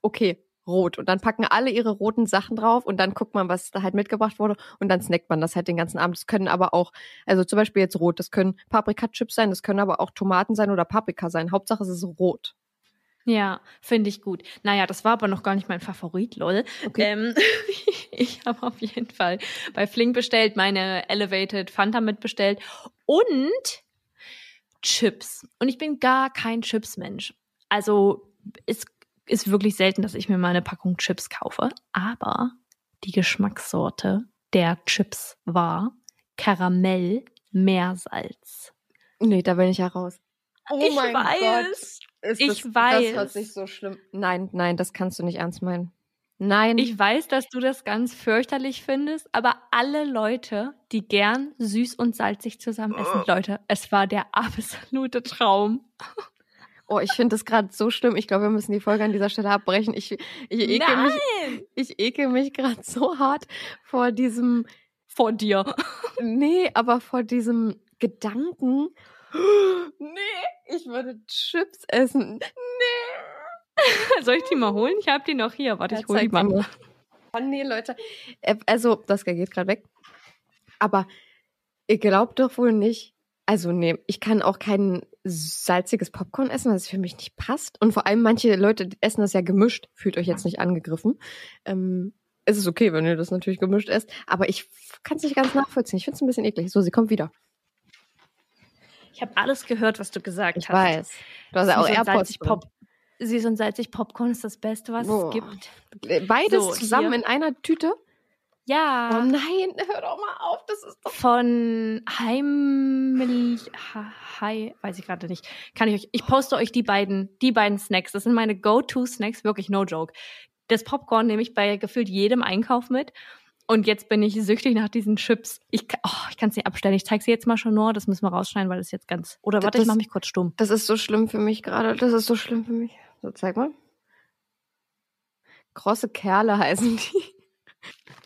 okay, rot. Und dann packen alle ihre roten Sachen drauf und dann guckt man, was da halt mitgebracht wurde und dann snackt man das halt den ganzen Abend. Das können aber auch, also zum Beispiel jetzt rot, das können Paprika-Chips sein, das können aber auch Tomaten sein oder Paprika sein. Hauptsache es ist rot. Ja, finde ich gut. Naja, das war aber noch gar nicht mein Favorit, lol. Ähm, ich habe auf jeden Fall bei Flink bestellt, meine Elevated Fanta mitbestellt und Chips. Und ich bin gar kein Chips-Mensch. Also es ist wirklich selten, dass ich mir mal eine Packung Chips kaufe. Aber die Geschmackssorte der Chips war Karamell Meersalz. Nee, da bin ich ja raus. Oh ich mein weiß. Ist ich das, weiß. Das hört sich so schlimm. Nein, nein, das kannst du nicht ernst meinen. Nein. Ich weiß, dass du das ganz fürchterlich findest, aber alle Leute, die gern süß und salzig zusammen essen, Leute, es war der absolute Traum. Oh, ich finde das gerade so schlimm. Ich glaube, wir müssen die Folge an dieser Stelle abbrechen. Ich, ich ekel mich, Nein! ich ekel mich gerade so hart vor diesem, Vor dir. nee, aber vor diesem Gedanken. Nee, ich würde Chips essen. Nee. Soll ich die mal holen? Ich habe die noch hier. Warte, Ja, ich hole die mal. mal. Oh nee, Leute. Äh, Also, das geht gerade weg. Aber ihr glaubt doch wohl nicht. Also, nee, ich kann auch kein salziges Popcorn essen, weil es für mich nicht passt. Und vor allem manche Leute essen das ja gemischt. Fühlt euch jetzt nicht angegriffen. Ähm, es ist okay, wenn ihr das natürlich gemischt esst. Aber ich kann es nicht ganz nachvollziehen. Ich finde es ein bisschen eklig. So, sie kommt wieder. Ich habe alles gehört, was du gesagt Ich hast. weiß. Du hast ja auch AirPods. Pop. Süß und salzig Popcorn ist das Beste, was Boah. es gibt. Beides So, zusammen hier. in einer Tüte? Ja. Oh nein, hör doch mal auf. Das ist doch von Heimlich, Hi, weiß ich gerade nicht. Kann ich euch, ich poste euch die beiden, die beiden Snacks. Das sind meine Go-To-Snacks, wirklich no joke. Das Popcorn nehme ich bei gefühlt jedem Einkauf mit. Und jetzt bin ich süchtig nach diesen Chips. Ich, oh, ich kann es nicht abstellen. Ich zeige sie jetzt mal schon nur. Das müssen wir rausschneiden, weil das jetzt ganz. Oder warte, Das- ich mache mich kurz stumm. Das ist so schlimm für mich gerade. Das ist so schlimm für mich. So, zeig mal. Große Kerle heißen die.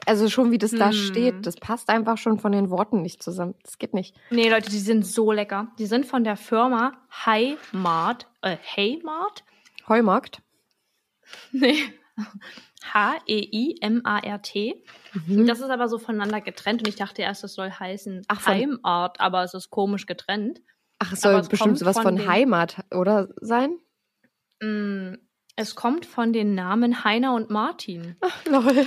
Also schon wie das da Hm. steht, das passt einfach schon von den Worten nicht zusammen. Das geht nicht. Nee, Leute, die sind so lecker. Die sind von der Firma Hi-Mart, äh, Hey-Mart. Heumarkt. Nee. H-E-I-M-A-R-T. Mhm. Das ist aber so voneinander getrennt und ich dachte erst, das soll heißen Ach, von- Heimart, aber es ist komisch getrennt. Ach, es soll es bestimmt sowas von von, den- Heimat, oder sein? Mm, Es kommt von den Namen Heiner und Martin. Lol.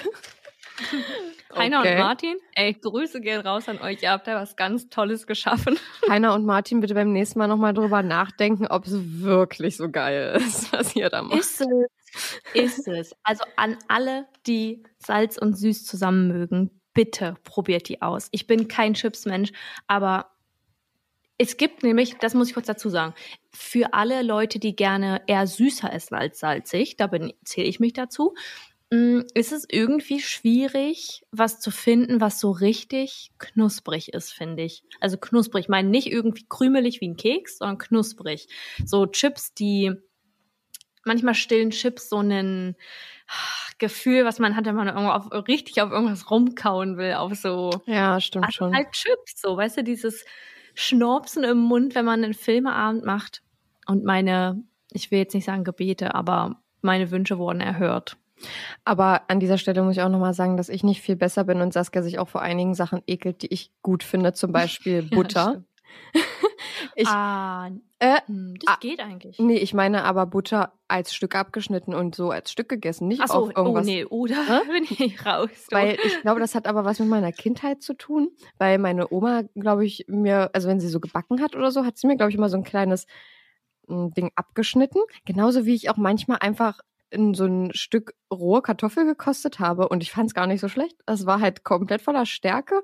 Heiner Okay. und Martin, ey, Grüße gehen raus an euch. Ihr habt da was ganz Tolles geschaffen. Heiner und Martin, bitte beim nächsten Mal nochmal drüber nachdenken, ob es wirklich so geil ist, was ihr da macht. Ist es. Ist es. Also an alle, die Salz und Süß zusammen mögen, bitte probiert die aus. Ich bin kein Chipsmensch, aber es gibt nämlich, das muss ich kurz dazu sagen, für alle Leute, die gerne eher süßer essen als salzig, da zähle ich mich dazu, ist es irgendwie schwierig, was zu finden, was so richtig knusprig ist, finde ich. Also knusprig, ich meine nicht irgendwie krümelig wie ein Keks, sondern knusprig. So Chips, die manchmal stillen Chips so ein Gefühl, was man hat, wenn man irgendwo auf, richtig auf irgendwas rumkauen will, auf so Ja, stimmt also schon. halt Chips, so, weißt du, dieses Schnorpsen im Mund, wenn man einen Filmeabend macht. Und meine, ich will jetzt nicht sagen Gebete, aber meine Wünsche wurden erhört. Aber an dieser Stelle muss ich auch nochmal sagen, dass ich nicht viel besser bin und Saskia sich auch vor einigen Sachen ekelt, die ich gut finde, zum Beispiel Ja, Butter. stimmt. ich, ah, äh, hm, das ah, geht eigentlich. nee, ich meine aber Butter als Stück abgeschnitten und so als Stück gegessen, nicht Ach so, auf irgendwas. oh nee, oder Hä? bin ich raus. du. Weil ich glaube, das hat aber was mit meiner Kindheit zu tun, weil meine Oma, glaube ich, mir, also wenn sie so gebacken hat oder so, hat sie mir, glaube ich, immer so ein kleines mm, Ding abgeschnitten. Genauso wie ich auch manchmal einfach in so ein Stück rohe Kartoffel gekostet habe und ich fand es gar nicht so schlecht. Das war halt komplett voller Stärke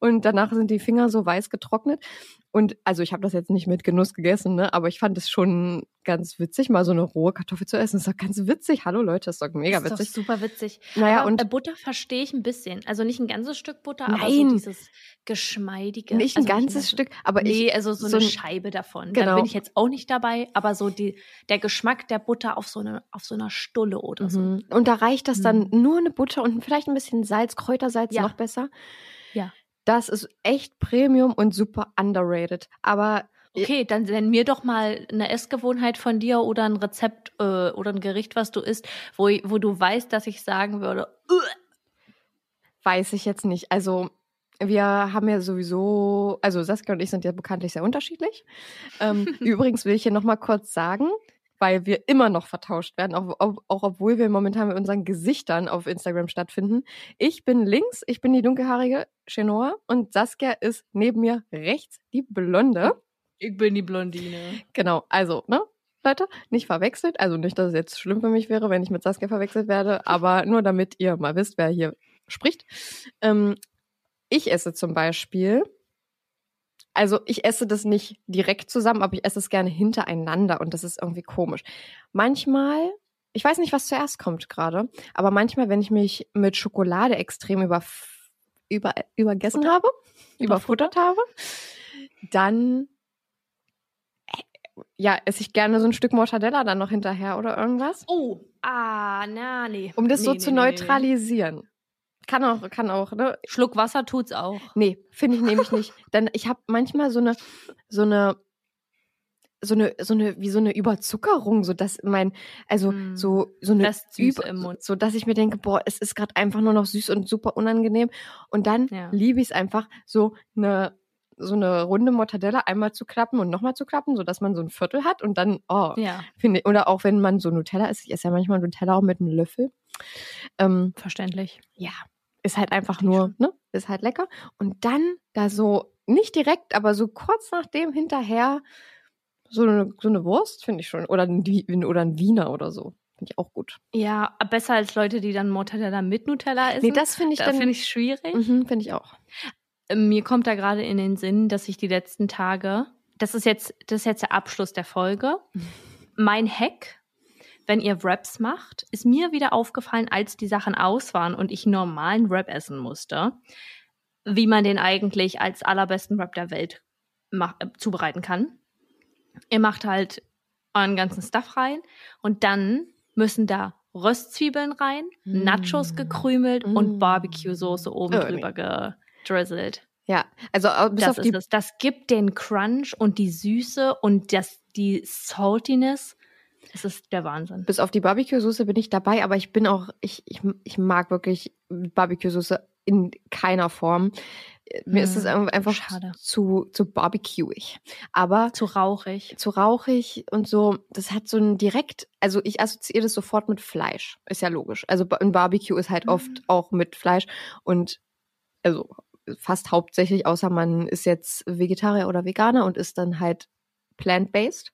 und danach sind die Finger so weiß getrocknet. Und also ich habe das jetzt nicht mit Genuss gegessen, ne? aber ich fand es schon ganz witzig, mal so eine rohe Kartoffel zu essen. Das ist doch ganz witzig. Hallo Leute, das ist doch mega ist doch witzig. super witzig. Naja, aber und- äh, Butter verstehe ich ein bisschen. Also nicht ein ganzes Stück Butter, aber Nein. so dieses geschmeidige. Nicht ein also ganzes meine- Stück, aber nee, ich, also so, so eine ein- Scheibe davon. Genau. Da bin ich jetzt auch nicht dabei, aber so die, der Geschmack der Butter auf so, eine, auf so einer Stulle oder so. Mhm. Und da reicht das dann Mhm. nur eine Butter und vielleicht ein bisschen Salz, Kräutersalz Ja. noch besser. Das ist echt Premium und super underrated. Aber Okay, dann nenn mir doch mal eine Essgewohnheit von dir oder ein Rezept äh, oder ein Gericht, was du isst, wo, wo du weißt, dass ich sagen würde, "Ugh." weiß ich jetzt nicht. Also wir haben ja sowieso, also Saskia und ich sind ja bekanntlich sehr unterschiedlich. Ähm, übrigens will ich hier nochmal kurz sagen, weil wir immer noch vertauscht werden, auch, auch, auch obwohl wir momentan mit unseren Gesichtern auf Instagram stattfinden. Ich bin links, ich bin die dunkelhaarige Chenoa und Saskia ist neben mir rechts, die blonde. ich bin die Blondine. Genau, also, ne? Leute, nicht verwechselt. Also nicht, dass es jetzt schlimm für mich wäre, wenn ich mit Saskia verwechselt werde, aber nur damit ihr mal wisst, wer hier spricht. Ähm, ich esse zum Beispiel, also ich esse das nicht direkt zusammen, aber ich esse es gerne hintereinander und das ist irgendwie komisch. Manchmal, ich weiß nicht, was zuerst kommt gerade, aber manchmal, wenn ich mich mit Schokolade extrem über, über, übergessen habe, überfuttert habe, dann ja, esse ich gerne so ein Stück Mortadella dann noch hinterher oder irgendwas. Oh, ah, na, nee. Um das nee, so nee, zu nee. neutralisieren. Kann auch, kann auch, ne? Schluck Wasser tut's auch. Nee, finde ich nämlich nicht. Denn ich habe manchmal so eine, so eine, so eine, so eine, wie so eine Überzuckerung, so dass mein, also Mm, so, so eine Über- im Mund. so dass ich mir denke, boah, es ist gerade einfach nur noch süß und super unangenehm. Und dann Ja. liebe ich es einfach, so eine, so eine runde Mortadella einmal zu klappen und nochmal zu klappen, so dass man so ein Viertel hat und dann, oh, Ja, finde oder auch wenn man so Nutella isst, ich esse ja manchmal Nutella auch mit einem Löffel. Ähm, verständlich. ja, ist halt einfach nur, ne, ist halt lecker. Und dann da so, nicht direkt, aber so kurz nachdem hinterher so eine, so eine Wurst, finde ich schon. Oder ein, oder ein Wiener oder so. Finde ich auch gut. Ja, besser als Leute, die dann Mortadella mit Nutella essen. Nee, das finde ich da dann. finde ich schwierig. Mhm, finde ich auch. Ähm, Mir kommt da gerade in den Sinn, dass ich die letzten Tage, das ist jetzt, das ist jetzt der Abschluss der Folge. Mein Hack, wenn ihr Wraps macht, ist mir wieder aufgefallen, als die Sachen aus waren und ich normalen Wrap essen musste, wie man den eigentlich als allerbesten Wrap der Welt äh, zubereiten kann. Ihr macht halt euren ganzen Stuff rein und dann müssen da Röstzwiebeln rein, Mm. Nachos gekrümelt Mm. und Barbecue-Soße oben Oh, drüber gedrizzelt. Ja, also bis Das auf die ist es. Das gibt den Crunch und die Süße und das, die Saltiness Es ist der Wahnsinn. Bis auf die Barbecue-Soße bin ich dabei, aber ich bin auch, ich, ich, ich mag wirklich Barbecue-Soße in keiner Form. Mir ist es Hm, einfach schade. zu, zu barbecueig. Aber Zu rauchig. zu rauchig und so, das hat so ein direkt, also ich assoziiere das sofort mit Fleisch. Ist ja logisch. Also ein Barbecue ist halt oft Mhm. auch mit Fleisch und also fast hauptsächlich, außer man ist jetzt Vegetarier oder Veganer und ist dann halt plant-based.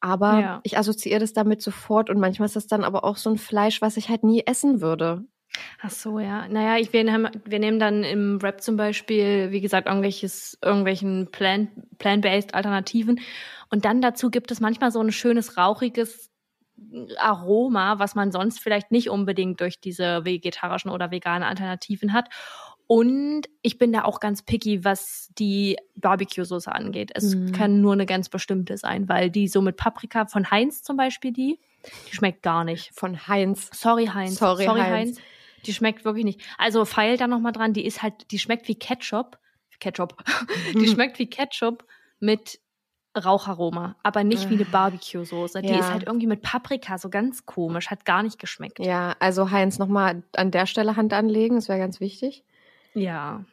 Aber Ja. ich assoziiere das damit sofort und manchmal ist das dann aber auch so ein Fleisch, was ich halt nie essen würde. Ach so, ja. Naja, ich, wir, nehmen, wir nehmen dann im Rap zum Beispiel, wie gesagt, irgendwelches, irgendwelchen Plant- Plant-based Alternativen. Und dann dazu gibt es manchmal so ein schönes, rauchiges Aroma, was man sonst vielleicht nicht unbedingt durch diese vegetarischen oder veganen Alternativen hat. Und ich bin da auch ganz picky, was die Barbecue-Soße angeht. Es Mhm. kann nur eine ganz bestimmte sein, weil die so mit Paprika von Heinz zum Beispiel, die, die schmeckt gar nicht. Von Heinz. Sorry, Heinz. Sorry, Heinz. Die schmeckt wirklich nicht. Also feil da noch mal dran. Die ist halt, die schmeckt wie Ketchup. Ketchup. Mhm. die schmeckt wie Ketchup mit Raucharoma, aber nicht wie eine Barbecue-Soße. Die Ja. ist halt irgendwie mit Paprika so ganz komisch, hat gar nicht geschmeckt. Ja, also Heinz nochmal an der Stelle Hand anlegen, das wäre ganz wichtig. Ja.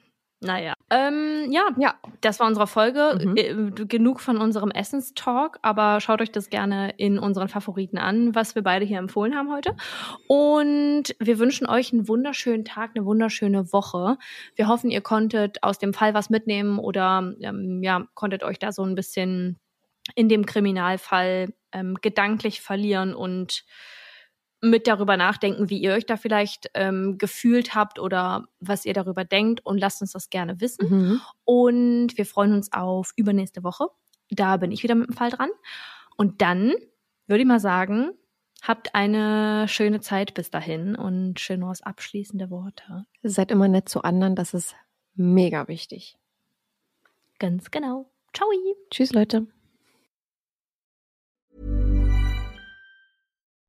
Naja. Ähm, ja, Ja. das war unsere Folge. Mhm. Äh, genug von unserem Essenstalk, aber schaut euch das gerne in unseren Favoriten an, was wir beide hier empfohlen haben heute. Und wir wünschen euch einen wunderschönen Tag, eine wunderschöne Woche. Wir hoffen, ihr konntet aus dem Fall was mitnehmen oder ähm, ja, konntet euch da so ein bisschen in dem Kriminalfall ähm, gedanklich verlieren und mit darüber nachdenken, wie ihr euch da vielleicht ähm, gefühlt habt oder was ihr darüber denkt und lasst uns das gerne wissen. Mhm. Und wir freuen uns auf übernächste Woche. Da bin ich wieder mit dem Fall dran. Und dann würde ich mal sagen, habt eine schöne Zeit bis dahin und Chenors abschließende Worte. Seid immer nett zu anderen, das ist mega wichtig. Ganz genau. Ciao. Tschüss, Leute.